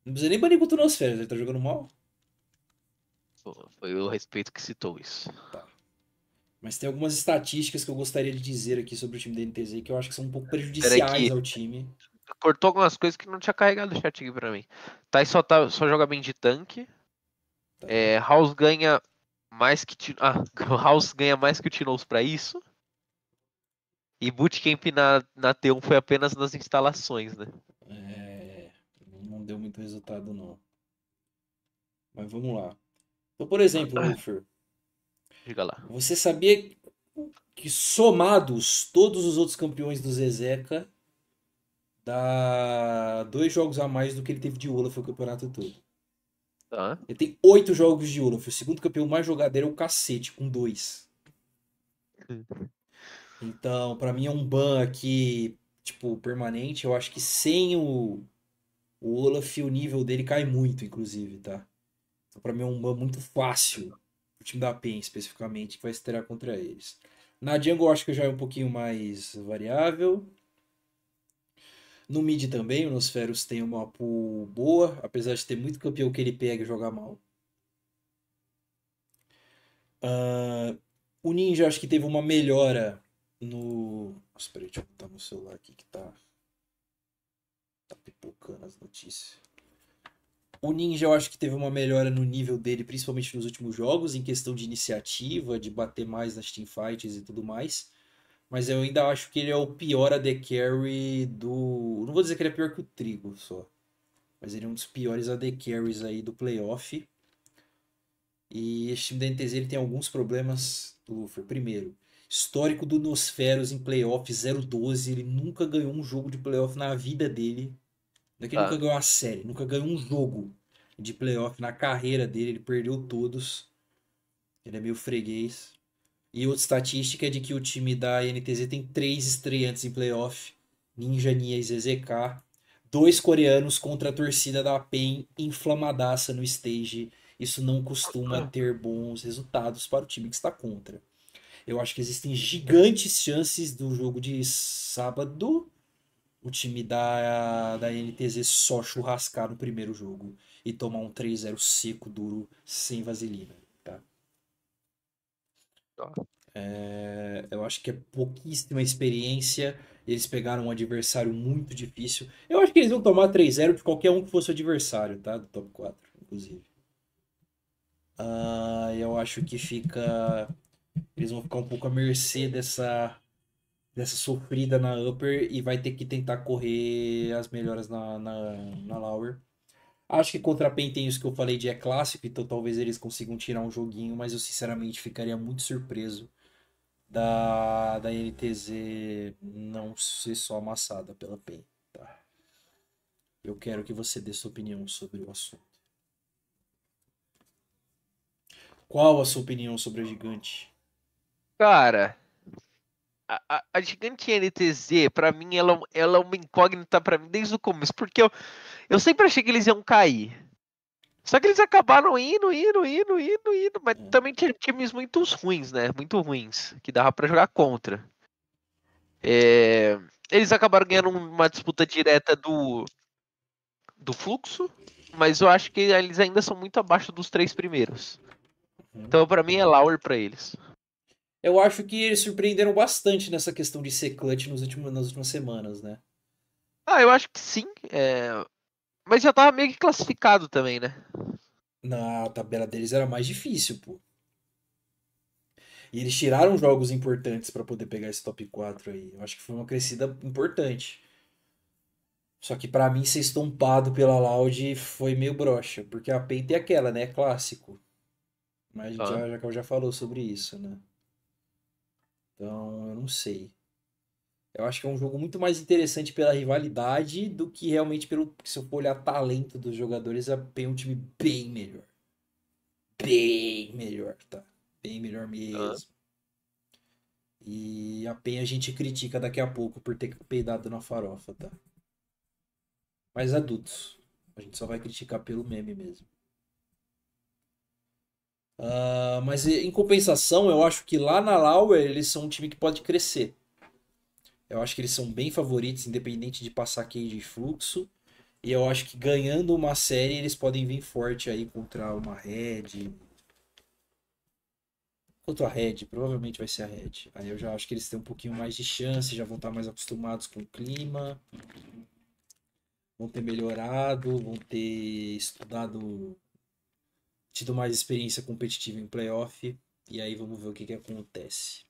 Não precisa nem banir contra o Nosferos, ele tá jogando mal. Foi o respeito que citou isso. Tá. Mas tem algumas estatísticas que eu gostaria de dizer aqui sobre o time da NTZ que eu acho que são um pouco prejudiciais ao time. Cortou algumas coisas que não tinha carregado o chat aqui pra mim. Tá, só, tá, só joga bem de tanque. Tá. É, House ganha mais que ah, House ganha mais que o Tinoz para isso. E Bootcamp na, na T1 foi apenas nas instalações, né? É, não deu muito resultado não. Mas vamos lá. Então, por exemplo, Lufer. Diga lá. Você sabia que somados todos os outros campeões do Zezeca dá dois jogos a mais do que ele teve de Olaf o campeonato todo. Tá. Ele tem oito jogos de Olaf. O segundo campeão mais jogadeiro é o cacete, com dois. Então, para mim é um ban aqui, tipo, permanente. Eu acho que sem o, o Olaf, o nível dele cai muito, inclusive, tá? Então, pra mim é um ban muito fácil. O time da PEN, especificamente, que vai estrear contra eles. Na jungle, eu acho que já é um pouquinho mais variável. No mid também, o Nosferos tem uma pool boa, apesar de ter muito campeão que ele pega e joga mal. Uh, o Ninja acho que teve uma melhora no. Nossa, peraí, deixa eu botar no celular aqui que tá. Tá pipocando as notícias. O Ninja eu acho que teve uma melhora no nível dele, principalmente nos últimos jogos, em questão de iniciativa, de bater mais nas teamfights e tudo mais. Mas eu ainda acho que ele é o pior AD Carry do. Não vou dizer que ele é pior que o Trigo só. Mas ele é um dos piores AD Carries aí do playoff. E esse time da NTZ ele tem alguns problemas do Luffy. Primeiro, histórico do Nosferos em playoff 0-12. Ele nunca ganhou um jogo de playoff na vida dele. Não é que ele ah. nunca ganhou uma série, nunca ganhou um jogo de playoff na carreira dele. Ele perdeu todos. Ele é meio freguês. E outra estatística é de que o time da NTZ tem três estreantes em playoff: Ninja, Nia e ZZK. Dois coreanos contra a torcida da PEN inflamadaça no stage. Isso não costuma ter bons resultados para o time que está contra. Eu acho que existem gigantes chances do jogo de sábado o time da, da NTZ só churrascar no primeiro jogo e tomar um 3-0 seco, duro, sem vaselina. É, eu acho que é pouquíssima experiência. Eles pegaram um adversário muito difícil. Eu acho que eles vão tomar 3-0 de qualquer um que fosse adversário, tá? Do top 4, inclusive. Uh, eu acho que fica. Eles vão ficar um pouco à mercê dessa, dessa sofrida na upper e vai ter que tentar correr as melhoras na, na, na lower. Acho que contra a PEN tem isso que eu falei de é clássico, então talvez eles consigam tirar um joguinho, mas eu sinceramente ficaria muito surpreso da, da NTZ não ser só amassada pela PEN. Tá? Eu quero que você dê sua opinião sobre o assunto. Qual a sua opinião sobre a gigante? Cara, a, a, a gigante NTZ, pra mim, ela, ela é uma incógnita pra mim desde o começo, porque eu, eu sempre achei que eles iam cair. Só que eles acabaram indo, indo, indo, indo, indo. Mas É. também tinha times muito ruins, né? Muito ruins. Que dava pra jogar contra. É, Eles acabaram ganhando uma disputa direta do, do fluxo. Mas eu acho que eles ainda são muito abaixo dos três primeiros. Uhum. Então pra mim é Lauer pra eles. Eu acho que eles surpreenderam bastante nessa questão de ser clutch nos últimos, nas últimas semanas, né? Ah, eu acho que sim. é, Mas já tava meio que classificado também, né? Na tabela deles era mais difícil, pô. E eles tiraram jogos importantes pra poder pegar esse top 4 aí. Eu acho que foi uma crescida importante. Só que pra mim ser estompado pela Loud foi meio broxa, porque a Paint é aquela, né? É clássico. Mas a gente Ah. já, já, já falou sobre isso, né? Então, eu não sei. Eu acho que é um jogo muito mais interessante pela rivalidade do que realmente pelo. Se eu for olhar talento dos jogadores, a PEN é um time bem melhor. Bem melhor, tá? Bem melhor mesmo. E a PEN a gente critica daqui a pouco por ter peidado na farofa, tá? Mas adultos. A gente só vai criticar pelo meme mesmo. Ah, mas em compensação, eu acho que lá na Lauer eles são um time que pode crescer. Eu acho que eles são bem favoritos, independente de passar cage e fluxo. E eu acho que ganhando uma série eles podem vir forte aí contra uma Red. Contra a Red, provavelmente vai ser a Red. Aí eu já acho que eles têm um pouquinho mais de chance, já vão estar mais acostumados com o clima. Vão ter melhorado, vão ter estudado, tido mais experiência competitiva em playoff. E aí vamos ver o que, que acontece.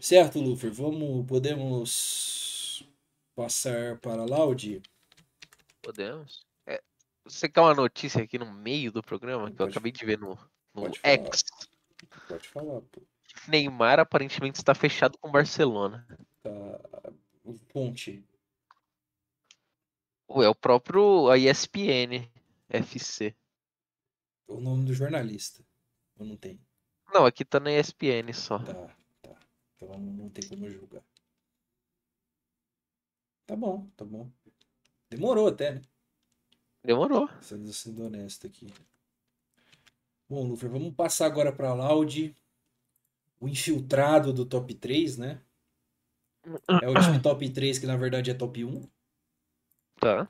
Certo, Luffy, vamos, podemos passar para Loud? Podemos. É, Você quer uma notícia aqui no meio do programa que eu Pode- acabei de ver no, no pode falar. X? Pode falar, pô. Neymar aparentemente está fechado com Barcelona. Tá. O Ponte. É o próprio a ESPN FC. O nome do jornalista. Ou não tem? Não, aqui tá na ESPN só. Tá. Então não tem como julgar. Tá bom, tá bom. Demorou até, né? Demorou. Sendo, sendo honesto aqui. Bom, Lufer, vamos passar agora para Loud. O infiltrado do top 3, né? É o time top 3 que na verdade é top 1. Tá.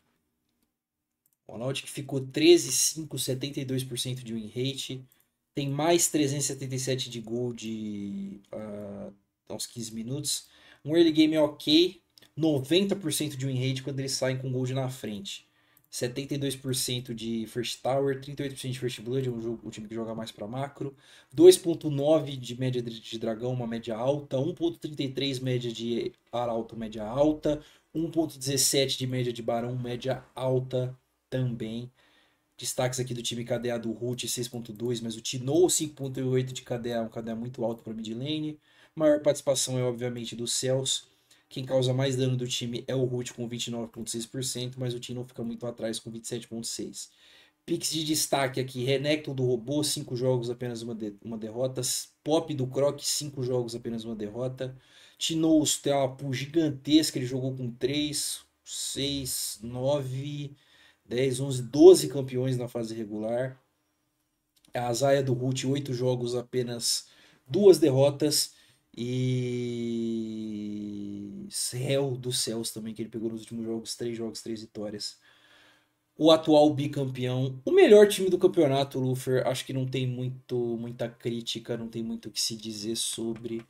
O Loud que ficou 13,5, 72% de win rate. Tem mais 377 de gol de ah, aos 15 minutos. Um early game ok. 90% de win rate quando eles saem com gol de na frente. 72% de First Tower, 38% de First Blood, é um jogo, o time que joga mais para macro. 2.9 de média de de dragão, uma média alta. 1.33 média de arauto, média alta. 1.17 de média de barão, média alta também. Destaques aqui do time KDA do Root 6.2, mas o Tino 5.8 de KDA, um KDA muito alto para mid lane. Maior participação é obviamente do Cells. Quem causa mais dano do time é o Root com 29,6%, mas o Tino fica muito atrás com 27,6%. Pix de destaque aqui: Renekton do Robô, 5 jogos, apenas uma, de- uma derrota. Pop do Croc, 5 jogos, apenas uma derrota. Tinous tem uma pool gigantesca, ele jogou com 3, 6, 9, 10, 11, 12 campeões na fase regular. A Zaya do Root, 8 jogos, apenas duas derrotas. E Céu dos Céus também, que ele pegou nos últimos jogos, 3 jogos, 3 vitórias. O atual bicampeão, o melhor time do campeonato, Lufer. Acho que não tem muito, muita crítica, não tem muito o que se dizer sobre.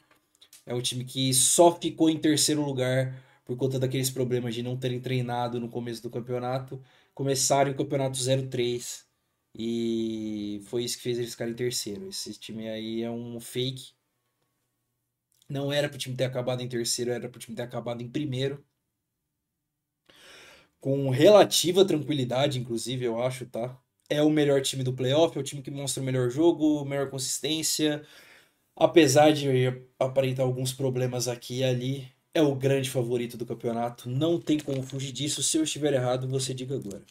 É um time que só ficou em terceiro lugar por conta daqueles problemas de não terem treinado no começo do campeonato. Começaram o campeonato 0-3 e foi isso que fez eles ficarem em terceiro. Esse time aí é um fake. Não era pro time ter acabado em terceiro, era pro time ter acabado em primeiro. Com relativa tranquilidade, inclusive, eu acho, tá? É o melhor time do playoff, é o time que mostra o melhor jogo, melhor consistência. Apesar de aparentar alguns problemas aqui e ali, é o grande favorito do campeonato. Não tem como fugir disso. Se eu estiver errado, você diga agora.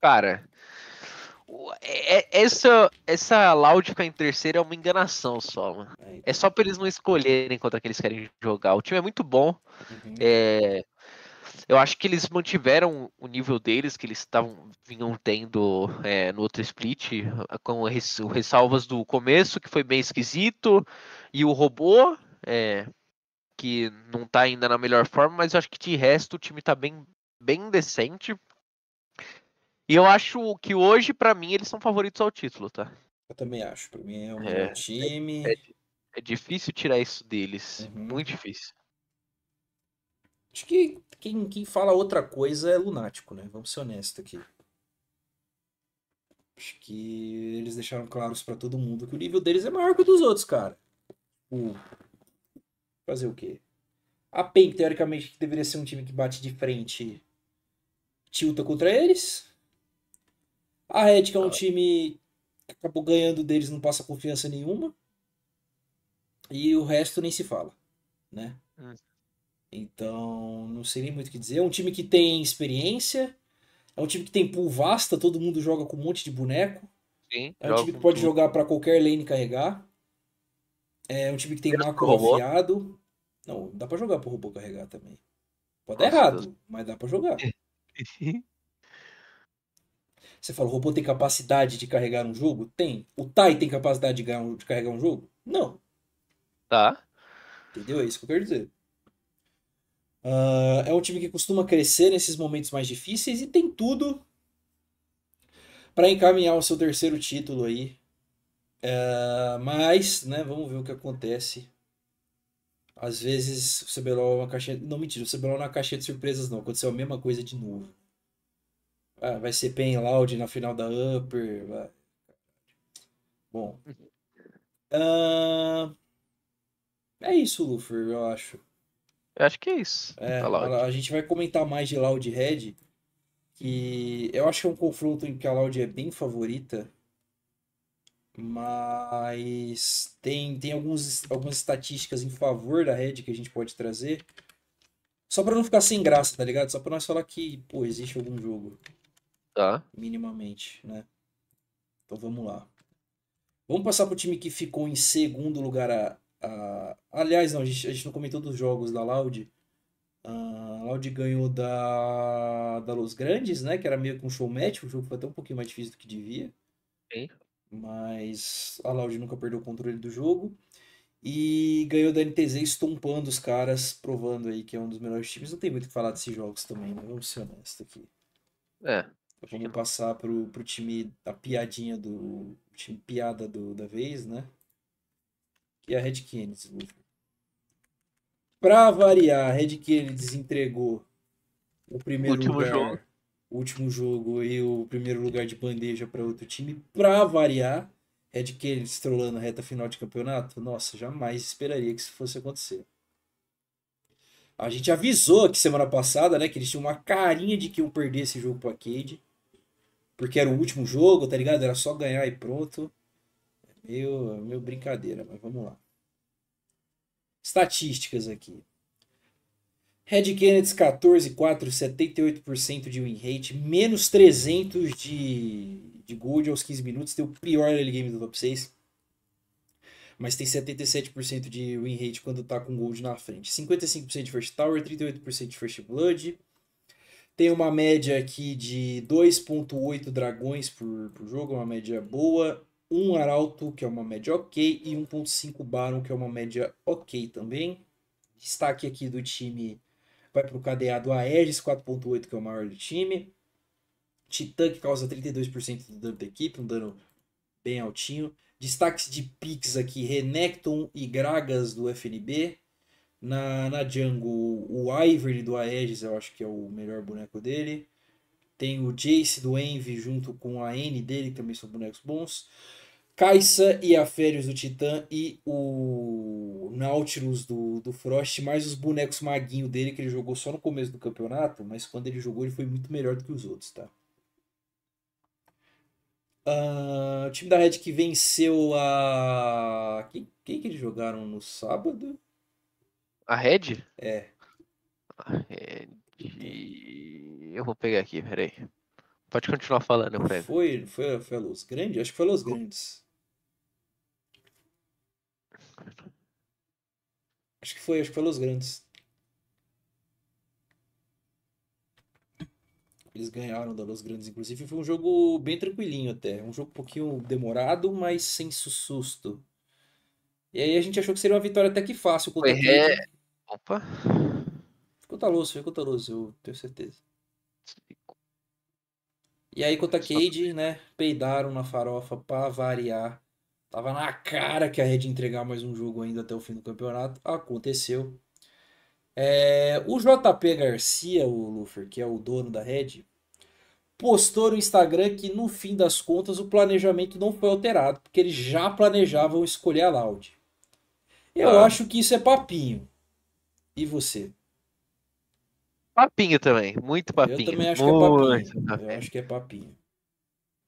Cara, o- essa, essa Loud ficar em terceiro é uma enganação só, mano. É, É só pra eles não escolherem contra quem eles querem jogar. O time é muito bom. uhum. É, eu acho que eles mantiveram o nível deles que eles estavam vinham tendo é, no outro split, com ressalvas do começo, que foi bem esquisito, e o robô, é, que não tá ainda na melhor forma, mas eu acho que de resto o time tá bem, bem decente. E eu acho que hoje, pra mim, eles são favoritos ao título, tá? Eu também acho. Pra mim é o É, melhor time. é É difícil tirar isso deles. Uhum. Muito difícil. Acho que quem, quem fala outra coisa é lunático, né? Vamos ser honestos aqui. Acho que eles deixaram claros pra todo mundo que o nível deles é maior que o dos outros, cara. O... Fazer o quê? A PEN, teoricamente, que deveria ser um time que bate de frente, tilta contra eles. A Red, que é um time que acabou ganhando deles, não passa confiança nenhuma. E o resto nem se fala, né? Hum. Então, não sei nem muito o que dizer. É um time que tem experiência, é um time que tem pool vasta, todo mundo joga com um monte de boneco. Sim, É um time que pode tudo. jogar pra qualquer lane carregar. É um time que tem Menos macro afiado. Não, dá pra jogar pro robô carregar também. Pode dar errado, Deus. mas dá pra jogar. Você fala, o robô tem capacidade de carregar um jogo? Tem. O Tai tem capacidade de, um- carregar um jogo? Não. tá. Entendeu? É isso que eu quero dizer. Ah, é um time que costuma crescer nesses momentos mais difíceis e tem tudo para encaminhar o seu terceiro título aí. Ah, mas, né, vamos ver o que acontece. Às vezes o CBLOL é uma caixinha. Não, mentira, o CBLOL não é uma caixinha de surpresas, não. Aconteceu a mesma coisa de novo. Ah, vai ser Pen Loud na final da Upper. vai. Bom. Ah, é isso, Luffy, eu acho. Eu acho que é isso. É, Tá a, a gente vai comentar mais de Loud Red, que eu acho que é um confronto em que a Loud é bem favorita, mas tem, tem alguns, algumas estatísticas em favor da Red que a gente pode trazer, só pra não ficar sem graça, tá ligado? Só pra nós falar que, pô, existe algum jogo, Tá. minimamente, né? Então vamos lá. Vamos passar pro time que ficou em segundo lugar. A, a... Aliás, não, a gente, a gente não comentou dos jogos da Loud. A Loud ganhou da, da Los Grandes, né? Que era meio que um show match. O jogo foi até um pouquinho mais difícil do que devia. Sim. Mas a Loud nunca perdeu o controle do jogo. E ganhou da NTZ estompando os caras, provando aí que é um dos melhores times. Não tem muito o que falar desses jogos também, né? Vamos ser honestos aqui. É. Vamos passar pro, pro time da piadinha do. time piada do, da vez, né? Que é a Red Kennedy. Pra variar, a Red Kennedy entregou o primeiro Último lugar. jogo. O último jogo e o primeiro lugar de bandeja para outro time. Pra variar, Red Kennedy estrolando a reta final de campeonato. Nossa, jamais esperaria que isso fosse acontecer. A gente avisou aqui semana passada, né, que eles tinham uma carinha de que iam perder esse jogo pro Arcade. Porque era o último jogo, tá ligado? Era só ganhar e pronto. É é meio brincadeira, mas vamos lá. Estatísticas aqui. Red Kennedy 14, 4, 78% de win rate, menos 300 de, de gold aos 15 minutos, tem o pior early game do top 6. Mas tem 77% de win rate quando tá com gold na frente. 55% de first tower, 38% de first blood. Tem uma média aqui de 2.8 dragões por, por jogo, uma média boa. Um arauto, que é uma média ok, e 1.5 baron, que é uma média ok também. Destaque aqui do time vai para o cadeado Aegis 4.8, que é o maior do time. Titã, que causa 32% do dano da equipe, um dano bem altinho. Destaques de picks aqui, Renekton e Gragas do FNB. Na, na jungle, o Ivory do Aegis, eu acho que é o melhor boneco dele. Tem o Jace do Envy junto com a N dele, que também são bonecos bons. Kai'Sa e a Férios do Titã e o Nautilus do, do Frost, mais os bonecos maguinho dele que ele jogou só no começo do campeonato, mas quando ele jogou ele foi muito melhor do que os outros, tá? Ah, o time da Red que venceu a. Quem, quem que eles jogaram no sábado? A Red? É. A Red. Eu vou pegar aqui, peraí. Pode continuar falando, Fred. Foi, foi, foi a Los Grandes? Acho que foi a Los Grandes. Acho que foi, acho que foi a Los Grandes. Eles ganharam da Los Grandes, inclusive. Foi um jogo bem tranquilinho até. Um jogo um pouquinho demorado, mas sem susto. E aí a gente achou que seria uma vitória até que fácil Foi ré. Opa. Ficou taloso, ficou taloso, eu tenho certeza. E aí contra a Cade, né? Peidaram na farofa pra variar. Tava na cara que a Red entregar mais um jogo ainda até o fim do campeonato. Aconteceu. É, o JP Garcia, o Lufer, que é o dono da Red, postou no Instagram que no fim das contas o planejamento não foi alterado, porque eles já planejavam escolher a Loud. Eu Ah. acho que isso é papinho. E você? Papinho também, muito papinho. Eu também acho que é muito papinho. Eu acho que é papinho.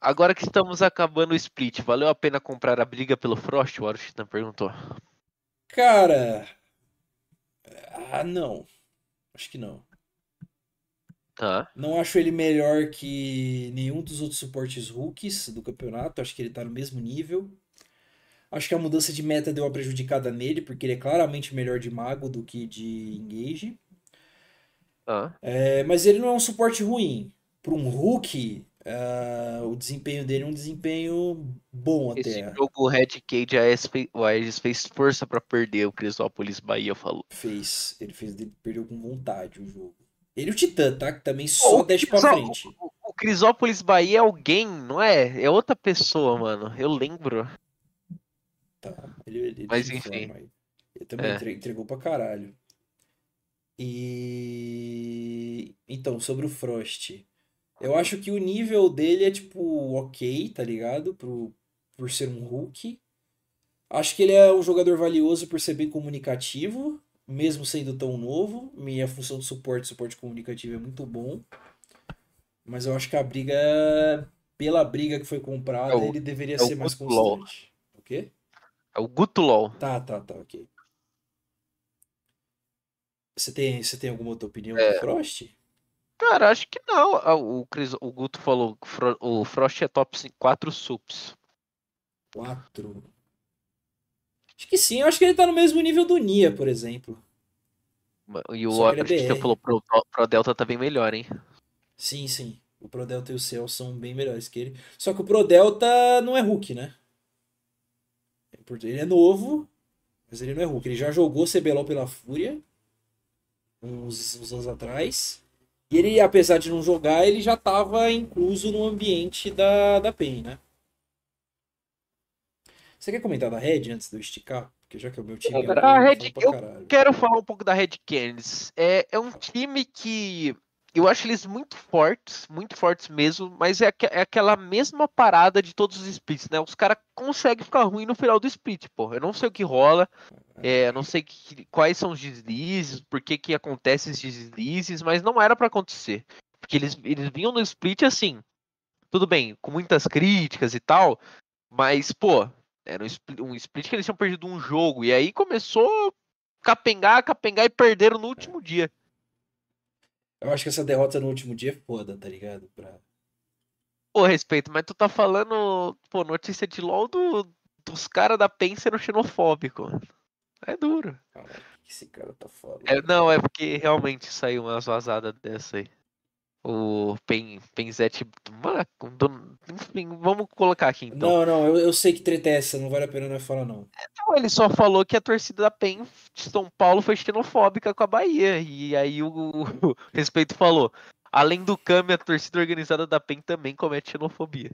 Agora que estamos acabando o split, valeu a pena comprar a briga pelo Frost? O Arushtan perguntou. Cara. Ah, não. Acho que não. Tá. Não acho ele melhor que nenhum dos outros suportes rookies do campeonato. Acho que ele tá no mesmo nível. Acho que a mudança de meta deu uma prejudicada nele, porque ele é claramente melhor de mago do que de engage. Tá. É, mas ele não é um suporte ruim. Para um rookie, ah, o desempenho dele é um desempenho bom Esse até. jogo, o Red Cage, a Aegis fez força pra perder o Crisópolis Bahia, falou. Fez. Ele fez, ele perdeu com vontade o jogo. Ele e o Titã, tá? Que também só o desce pra frente. O, o Crisópolis Bahia é alguém, não é? É outra pessoa, mano. Eu lembro. Tá, ele, ele Mas enfim. aí. Ele também É. entre- entregou pra caralho. E então, sobre o Frost, eu acho que o nível dele é tipo ok, tá ligado? Pro, por ser um Hulk. Acho que ele é um jogador valioso por ser bem comunicativo, mesmo sendo tão novo. Minha função de suporte, suporte comunicativo é muito bom. Mas eu acho que a briga, pela briga que foi comprada, É ele deveria é ser mais Guto LoL. constante. O quê? É o Guto LOL. Tá, tá, tá, ok. Você tem, você tem alguma outra opinião É. do Frost? Cara, acho que não. Ah, O, Cris, o Guto falou que o Fro- o Frost é top 4 sups. Quatro. Acho que sim, acho que ele tá no mesmo nível do Nia, por exemplo. E o Só que ele é falou pro, pro Delta tá bem melhor, hein? Sim, sim. O Pro Delta e o Cell são bem melhores que ele. Só que o Pro Delta não é Hulk, né? Ele é novo, mas ele não é Hulk. Ele já jogou CBLOL pela Fúria uns, uns anos atrás. E ele, apesar de não jogar, ele já estava incluso no ambiente da, da PEN, né? Você quer comentar da Red antes de eu esticar? Porque já que é o meu time, eu Cara, tô a Red- eu. Quero falar um pouco da Red Canids. É, é um time que eu acho eles muito fortes, muito fortes mesmo, mas é, é aquela mesma parada de todos os splits, né? Os caras conseguem ficar ruim no final do split, pô. Eu não sei o que rola, é, eu não sei que- quais são os deslizes, por que que acontecem esses deslizes, mas não era pra acontecer. Porque eles, eles vinham no split assim, tudo bem, com muitas críticas e tal, mas, pô, era um split, um split que eles tinham perdido um jogo, e aí começou capengar, capengar e perderam no último dia. Eu acho que essa derrota no último dia é foda, tá ligado? Pra... Pô, respeito, mas tu tá falando, pô, notícia de LOL do, dos caras da PEN sendo xenofóbico. É duro. Caralho, esse cara tá falando? É, não, é porque realmente saiu umas vazadas dessa aí. O Pen, do- enfim, vamos colocar aqui então. Não, não, eu, eu sei que treta é essa, não vale a pena nós falar, não. Não, ele só falou que a torcida da PEN de São Paulo foi xenofóbica com a Bahia. E aí o, o Respeito falou. Além do Kami, a torcida organizada da PEN também comete xenofobia.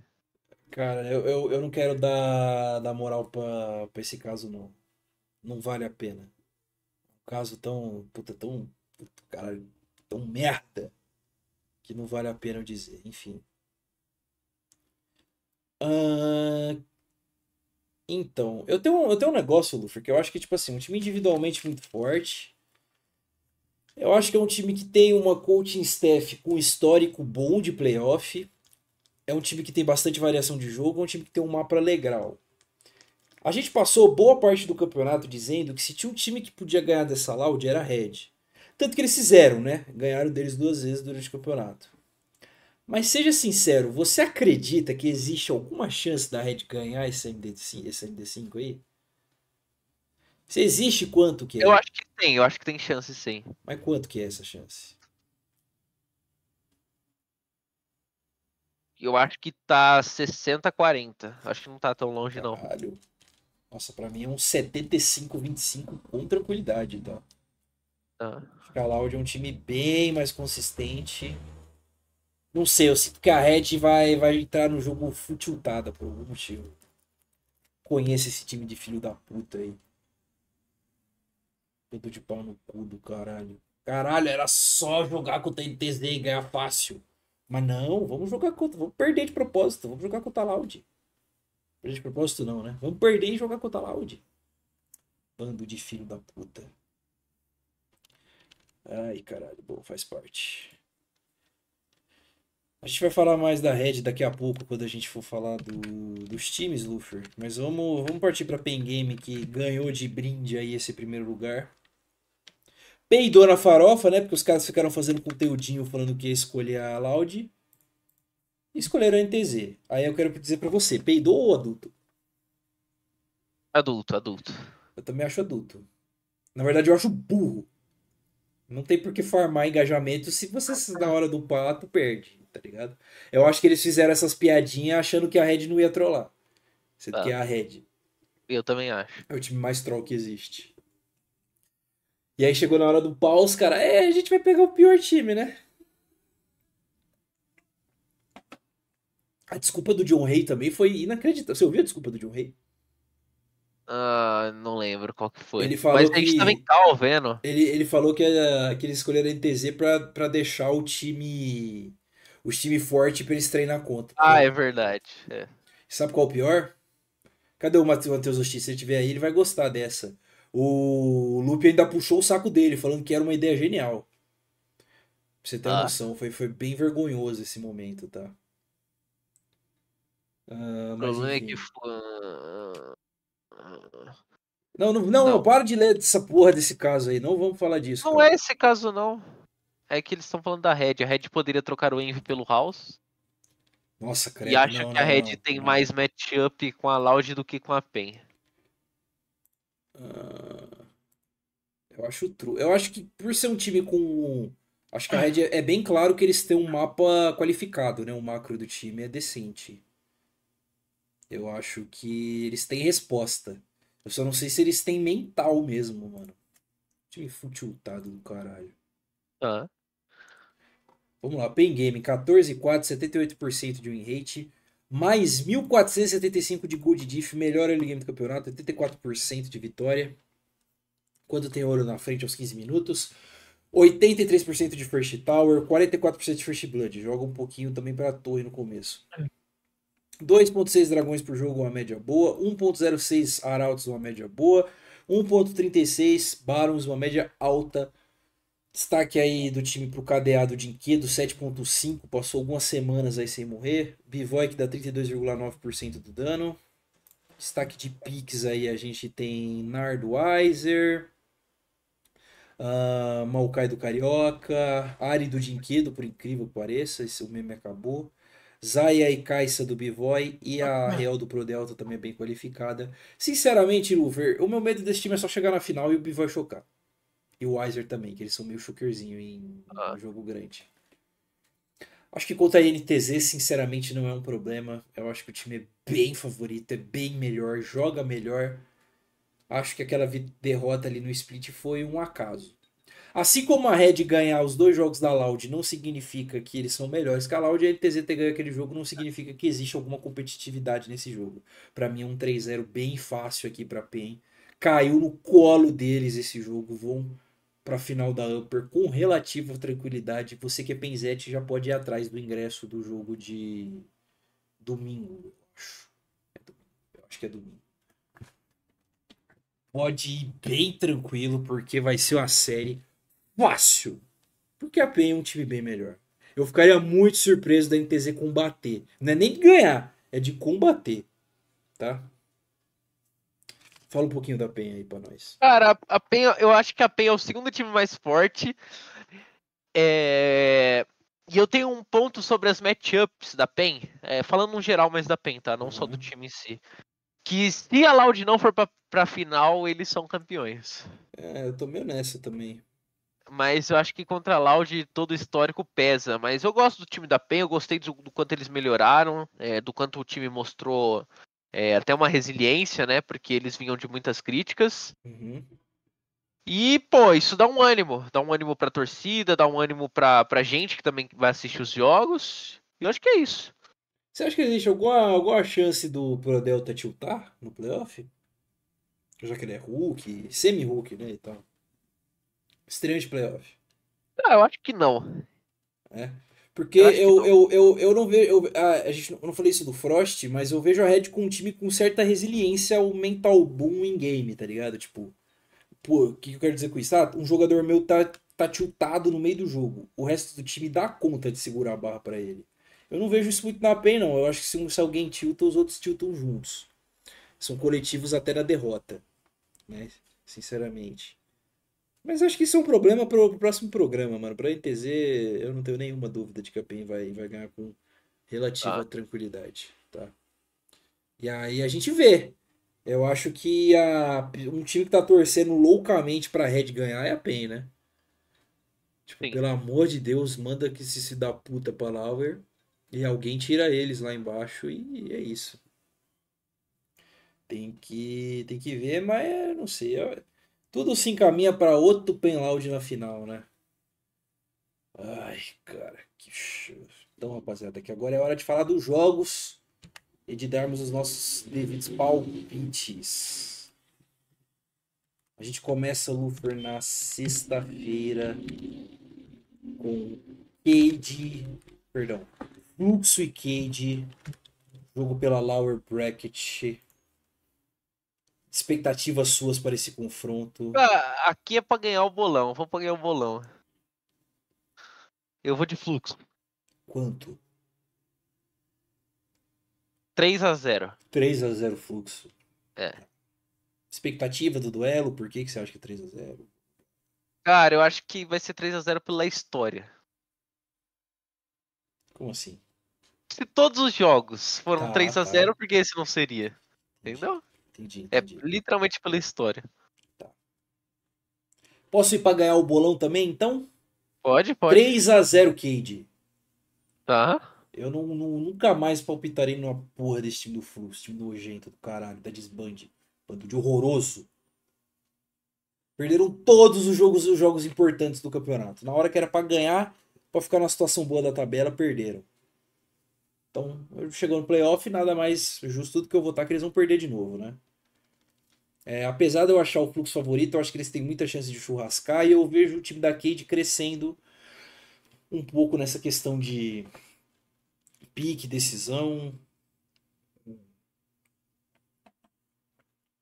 Cara, eu, eu, eu não quero dar, dar moral pra, pra esse caso, não. Não vale a pena. Um caso tão. Puta, tão. puta, Caralho, tão merda. Que não vale a pena eu dizer. Enfim. Ahn, então, eu tenho, eu tenho um negócio, Luffy, que eu acho que, tipo assim, um time individualmente muito forte. Eu acho que é um time que tem uma coaching staff com histórico bom de playoff. É um time que tem bastante variação de jogo, é um time que tem um mapa legal. A gente passou boa parte do campeonato dizendo que se tinha um time que podia ganhar dessa Loud era Red. Tanto que eles fizeram, né? Ganharam deles duas vezes durante o campeonato. Mas seja sincero, você acredita que existe alguma chance da Red ganhar esse MD5, esse MD5 aí? Se existe, quanto que é? Eu acho que tem, eu acho que tem chance sim. Mas quanto que é essa chance? Eu acho que tá 60 40. Acho que não tá tão longe não. Caralho. Nossa, pra mim é um 75-25 com tranquilidade, tá? Ah. Acho que a Loud é um time bem mais consistente. Não sei, eu sinto que a Red vai, vai entrar no jogo futiltada por algum motivo. Conheço esse time de filho da puta aí. Pedo de pau no cu do caralho. Caralho, era só jogar contra a NTZ e ganhar fácil. Mas não, vamos jogar contra. Vamos perder de propósito. Vamos jogar contra a Loud. Perder de propósito não, né? Vamos perder e jogar contra a Loud. Bando de filho da puta. Ai, caralho. Bom, faz parte. A gente vai falar mais da Red daqui a pouco, quando a gente for falar do, dos times, Luffy. Mas vamos, vamos partir pra Pen Game, que ganhou de brinde aí esse primeiro lugar. Peidou na farofa, né? Porque os caras ficaram fazendo conteúdinho falando que ia escolher a Loud. E escolheram a NTZ. Aí eu quero dizer pra você, peidou ou adulto? Adulto, adulto. Eu também acho adulto. Na verdade, eu acho burro. Não tem por que farmar engajamento se você, na hora do pato, perde, tá ligado? Eu acho que eles fizeram essas piadinhas achando que a Red não ia trollar. Sendo Tá. que é a Red. Eu também acho. É o time mais troll que existe. E aí chegou na hora do pau, os caras, é, a gente vai pegar o pior time, né? A desculpa do John Hay também foi inacreditável. Você ouviu a desculpa do John Hay? Ah, não lembro qual que foi. Ele falou Mas a gente que- também tá vendo. Ele, ele falou que, eh, que eles escolheram a NTZ pra, pra deixar o time. O time forte pra eles treinar contra. Ah, é verdade. É. Sabe qual é o pior? Cadê o Matheus Justiça? Se ele tiver aí, ele vai gostar dessa. O Lupe ainda puxou o saco dele, falando que era uma ideia genial. Pra você ter Ah. noção, foi, foi bem vergonhoso esse momento, tá? Ah, O problema é enfim. que foi. Não, não, não, não, para de ler essa porra desse caso aí. Não vamos falar disso. Não cara. é esse caso, não. É que eles estão falando da Red. A Red poderia trocar o Envy pelo House. Nossa, credo. e acha não, que a Red tem mais matchup com a Loud do que com a Pen. Ah, eu acho true. Eu acho que por ser um time com. Acho que a Red é é bem claro que eles têm um mapa qualificado, né? O macro do time é decente. Eu acho que eles têm resposta. Eu só não sei se eles têm mental mesmo, mano. Time futiltado do caralho. Ah, Vamos lá, Pen Game, 14,4, 78% de win rate, mais 1.475 de good diff, melhor early game do campeonato, 84% de vitória. Quando tem ouro na frente aos 15 minutos. 83% de first tower, 44% de first blood. Joga um pouquinho também para torre no começo. 2.6 dragões por jogo, uma média boa. 1.06 arautos, uma média boa. 1.36 barons, uma média alta. Destaque aí do time pro cadeado de Inquedo, 7.5, passou algumas semanas aí sem morrer. Bivoy que dá 32,9% do dano. Destaque de picks aí a gente tem Nardweiser, uh, Maokai do Carioca, Ari do Dinquedo, por incrível que pareça, esse o meme acabou. Zaya e Kaisa do Bivoy e a Real do Pro Delta também é bem qualificada. Sinceramente, Luver, o meu medo desse time é só chegar na final e o Bivoy chocar. E o Weiser também, que eles são meio chokerzinho em Ah. um jogo grande. Acho que contra a NTZ, sinceramente, não é um problema. Eu acho que o time é bem favorito, é bem melhor, joga melhor. Acho que aquela derrota ali no split foi um acaso. Assim como a Red ganhar os dois jogos da Loud não significa que eles são melhores que a Loud, a NTZ ter ganho aquele jogo não significa que existe alguma competitividade nesse jogo. Pra mim é um 3-0 bem fácil aqui pra PEN. Caiu no colo deles esse jogo, vão pra final da Upper com relativa tranquilidade. Você que é Penzete já pode ir atrás do ingresso do jogo de domingo, eu acho. É domingo. Eu acho que é domingo. Pode ir bem tranquilo, porque vai ser uma série fácil. Porque a PEN é um time bem melhor. Eu ficaria muito surpreso da NTZ combater. Não é nem de ganhar, é de combater. Tá? Fala um pouquinho da PEN aí pra nós. Cara, a- PEN, eu acho que a PEN é o segundo time mais forte. É, E eu tenho um ponto sobre as matchups da PEN, é, falando no geral, mas da PEN, tá? Não só do Uhum. time em si. Que se a Loud não for pra, pra final, eles são campeões. É, eu tô meio nessa também. Mas eu acho que contra a Loud todo o histórico pesa. Mas eu gosto do time da PEN, eu gostei do, do quanto eles melhoraram, é, do quanto o time mostrou é, até uma resiliência, né? Porque eles vinham de muitas críticas. Uhum. E, pô, isso dá um ânimo. Dá um ânimo pra torcida, dá um ânimo pra, pra gente que também vai assistir os jogos. E eu acho que é isso. Você acha que existe alguma, alguma chance do Pro Delta tiltar no playoff? Já que ele é Hulk, semi-Hulk, né, e tal. Estreante de playoff. Ah, eu acho que não. Porque Eu eu, não. eu, eu, eu não vejo. Eu, a, a gente, não- eu não falei isso do Frost, mas eu vejo a Red com um time com certa resiliência ao mental boom em game, tá ligado? Tipo, pô, o que, que eu quero dizer com isso? Ah, um jogador meu tá, tá tiltado no meio do jogo. O resto do time dá conta de segurar a barra pra ele. Eu não vejo isso muito na PEN, não. Eu acho que se, se alguém tilta, os outros tiltam juntos. São coletivos até na derrota, né? Sinceramente. Mas acho que isso é um problema pro, pro próximo programa, mano. Pra NTZ, eu não tenho nenhuma dúvida de que a PEN vai, vai ganhar com relativa Tá. tranquilidade, tá? E aí a gente vê. Eu acho que a, um time que tá torcendo loucamente pra Red ganhar é a PEN, né? Tipo, Sim. pelo amor de Deus, manda que se se dá puta pra Lauer e alguém tira eles lá embaixo e é isso. Tem que, tem que ver, mas eu não sei. eu- tudo se encaminha pra outro Penloud na final, né? Ai, cara, que ch... Então, rapaziada, que agora é hora de falar dos jogos e de darmos os nossos devidos palpites. A gente começa, Lufer, na sexta-feira com Cade, perdão, Fluxo e Cade, jogo pela Lower Bracket. Expectativas suas para esse confronto? Ah, aqui é pra ganhar o bolão. Vamos pra ganhar o bolão. Eu vou de fluxo. Quanto? 3 a 0 3 a 0 Fluxo. É. Expectativa do duelo, por que que você acha que é 3 a 0? Cara, eu acho que vai ser 3 a 0 pela história. Como assim? Se todos os jogos foram Tá, 3 a tá. 0 por que esse não seria? Entendeu? Entendi, É literalmente pela história. Posso ir pra ganhar o bolão também, então? Pode, pode. 3 a 0 Cade. Tá. Eu não, não- nunca mais palpitarei numa porra desse time do Fluxo, time nojento do caralho, da desbande. Bando de horroroso. Perderam todos os jogos, os jogos importantes do campeonato. Na hora que era pra ganhar, pra ficar na situação boa da tabela, perderam. Então, chegou no playoff, nada mais justo do que eu votar que eles vão perder de novo, né? É, apesar de eu achar o Fluxo favorito, eu acho que eles têm muita chance de churrascar e eu vejo o time da Cade crescendo um pouco nessa questão de pique, decisão.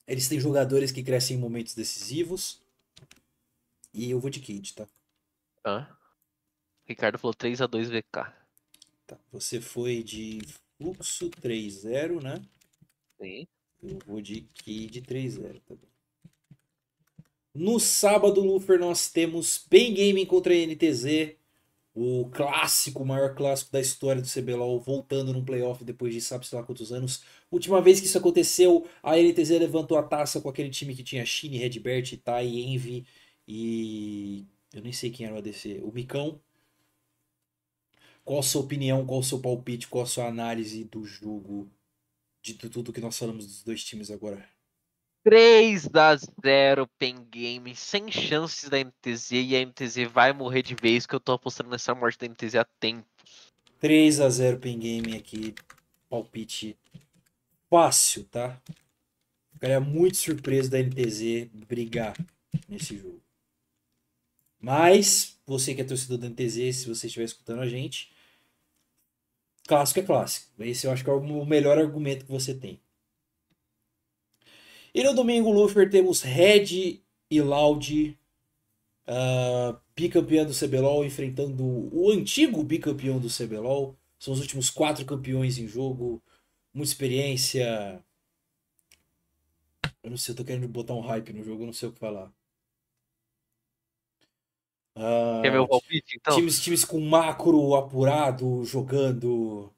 Eles têm jogadores que crescem em momentos decisivos. E eu vou de Cade, tá? Tá. Ricardo falou 3 a 2 VK. Tá. Você foi de Fluxo 3-0, né? Sim. Eu vou de Cade 3-0 também. No sábado, Lufer, nós temos Pain Gaming contra a NTZ. O clássico, o maior clássico da história do CBLOL, voltando num playoff depois de sabe-se lá quantos anos. Última vez que isso aconteceu, a NTZ levantou a taça com aquele time que tinha Shine, Redbert, Tai, Envy e. Eu nem sei quem era o ADC. O Micão. Qual a sua opinião, qual o seu palpite, qual a sua análise do jogo, de tudo que nós falamos dos dois times agora? 3 a 0 Pen Game, sem chances da MTZ e a MTZ vai morrer de vez que eu tô apostando nessa morte da MTZ há tempo. 3 a 0 Pen Game aqui, palpite fácil, tá? Ficaria muito surpreso da NTZ brigar nesse jogo. Mas, você que é torcedor da NTZ, se você estiver escutando a gente, clássico é clássico. Esse eu acho que é o melhor argumento que você tem. E no domingo, Lufer, temos Red e Loud, uh, bicampeão do CBLOL, enfrentando o antigo bicampeão do CBLOL. São os últimos quatro campeões em jogo. Muita experiência. Eu não sei, eu tô querendo botar um hype no jogo, eu não sei o que falar. Ah, Quer meu palpite, então? times, times com macro apurado, jogando.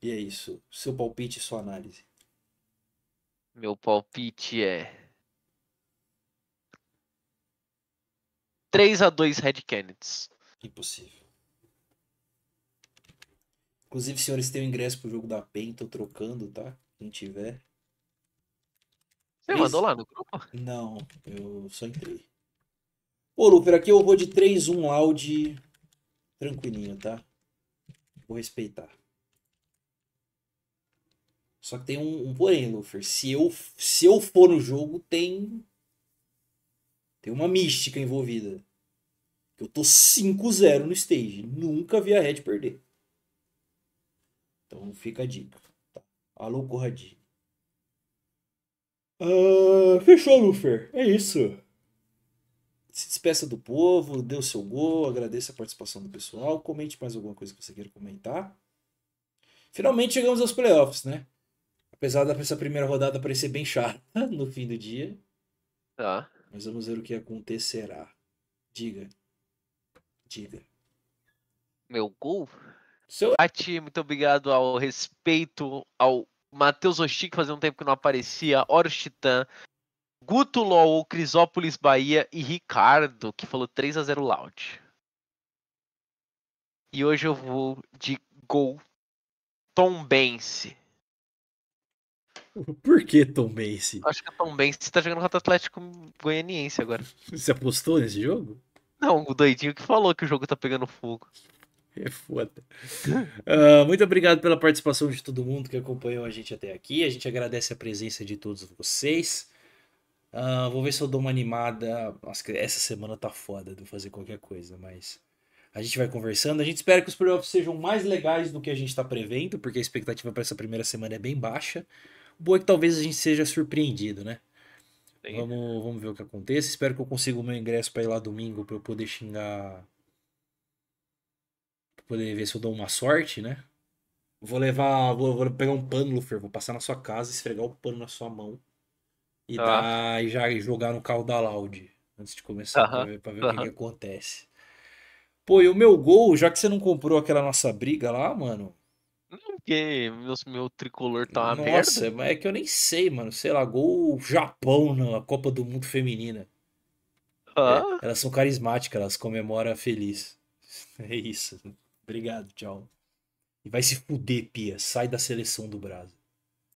E é isso. Seu palpite e sua análise. Meu palpite é 3 a 2 Red Kennedy. Impossível. Inclusive, senhores, tem o ingresso pro jogo da PEN, tô trocando, tá? Quem tiver. Você mandou lá no grupo? Não, eu só entrei. Ô, Luper, aqui eu vou de 3-1 Loud. Tranquilinho, tá? Vou respeitar. Só que tem um, um porém, Lufer. Se eu, se eu for no jogo, tem. Tem uma mística envolvida. Eu tô 5-0 no stage. Nunca vi a Red perder. Então fica a dica. Tá? Alô, Corradinho. Ah, fechou, Lufer. É isso. Despeça do povo, dê o seu gol, agradeça a participação do pessoal, comente mais alguma coisa que você queira comentar. Finalmente chegamos aos playoffs, né? Apesar dessa primeira rodada parecer bem chata no fim do dia, Tá. mas vamos ver o que acontecerá. Diga. Diga. Meu gol? Seu... Ati, muito obrigado ao respeito ao Matheus Oshik, fazia um tempo que não aparecia, Horus Titã, Guto LOL, Crisópolis Bahia e Ricardo, que falou 3 a 0 Loud. E hoje eu vou de gol Tom Bense. Por que Tom Bense? Acho que o Tom Bense tá jogando contra o Atlético Goianiense agora. Você apostou nesse jogo? Não, o doidinho que falou que o jogo tá pegando fogo. É foda. Ah, muito obrigado pela participação de todo mundo que acompanhou a gente até aqui. A gente agradece a presença de todos vocês. Ah, vou ver se eu dou uma animada. Nossa, essa semana tá foda de fazer qualquer coisa, mas a gente vai conversando. A gente espera que os playoffs sejam mais legais do que a gente tá prevendo, porque a expectativa para essa primeira semana é bem baixa. O bom é que talvez a gente seja surpreendido, né? Vamos, vamos ver o que acontece. Espero que eu consiga o meu ingresso para ir lá domingo para eu poder xingar. Pra poder ver se eu dou uma sorte, né? Vou levar. Vou, vou pegar um pano, Lufer. Vou passar na sua casa, esfregar o pano na sua mão. E, Tá. dar, e já jogar no carro da Loud. Antes de começar, pra Aham, ver, pra ver o que, acontece. Pô, e o meu gol, já que você não comprou aquela nossa briga lá, mano. Não, porque meu, meu tricolor tá uma Nossa, merda. mas é que eu nem sei, mano. Sei lá, gol Japão na Copa do Mundo Feminina. É, elas são carismáticas, elas comemoram feliz. É isso. Obrigado, tchau. E vai se fuder, Pia. Sai da seleção do Brasil.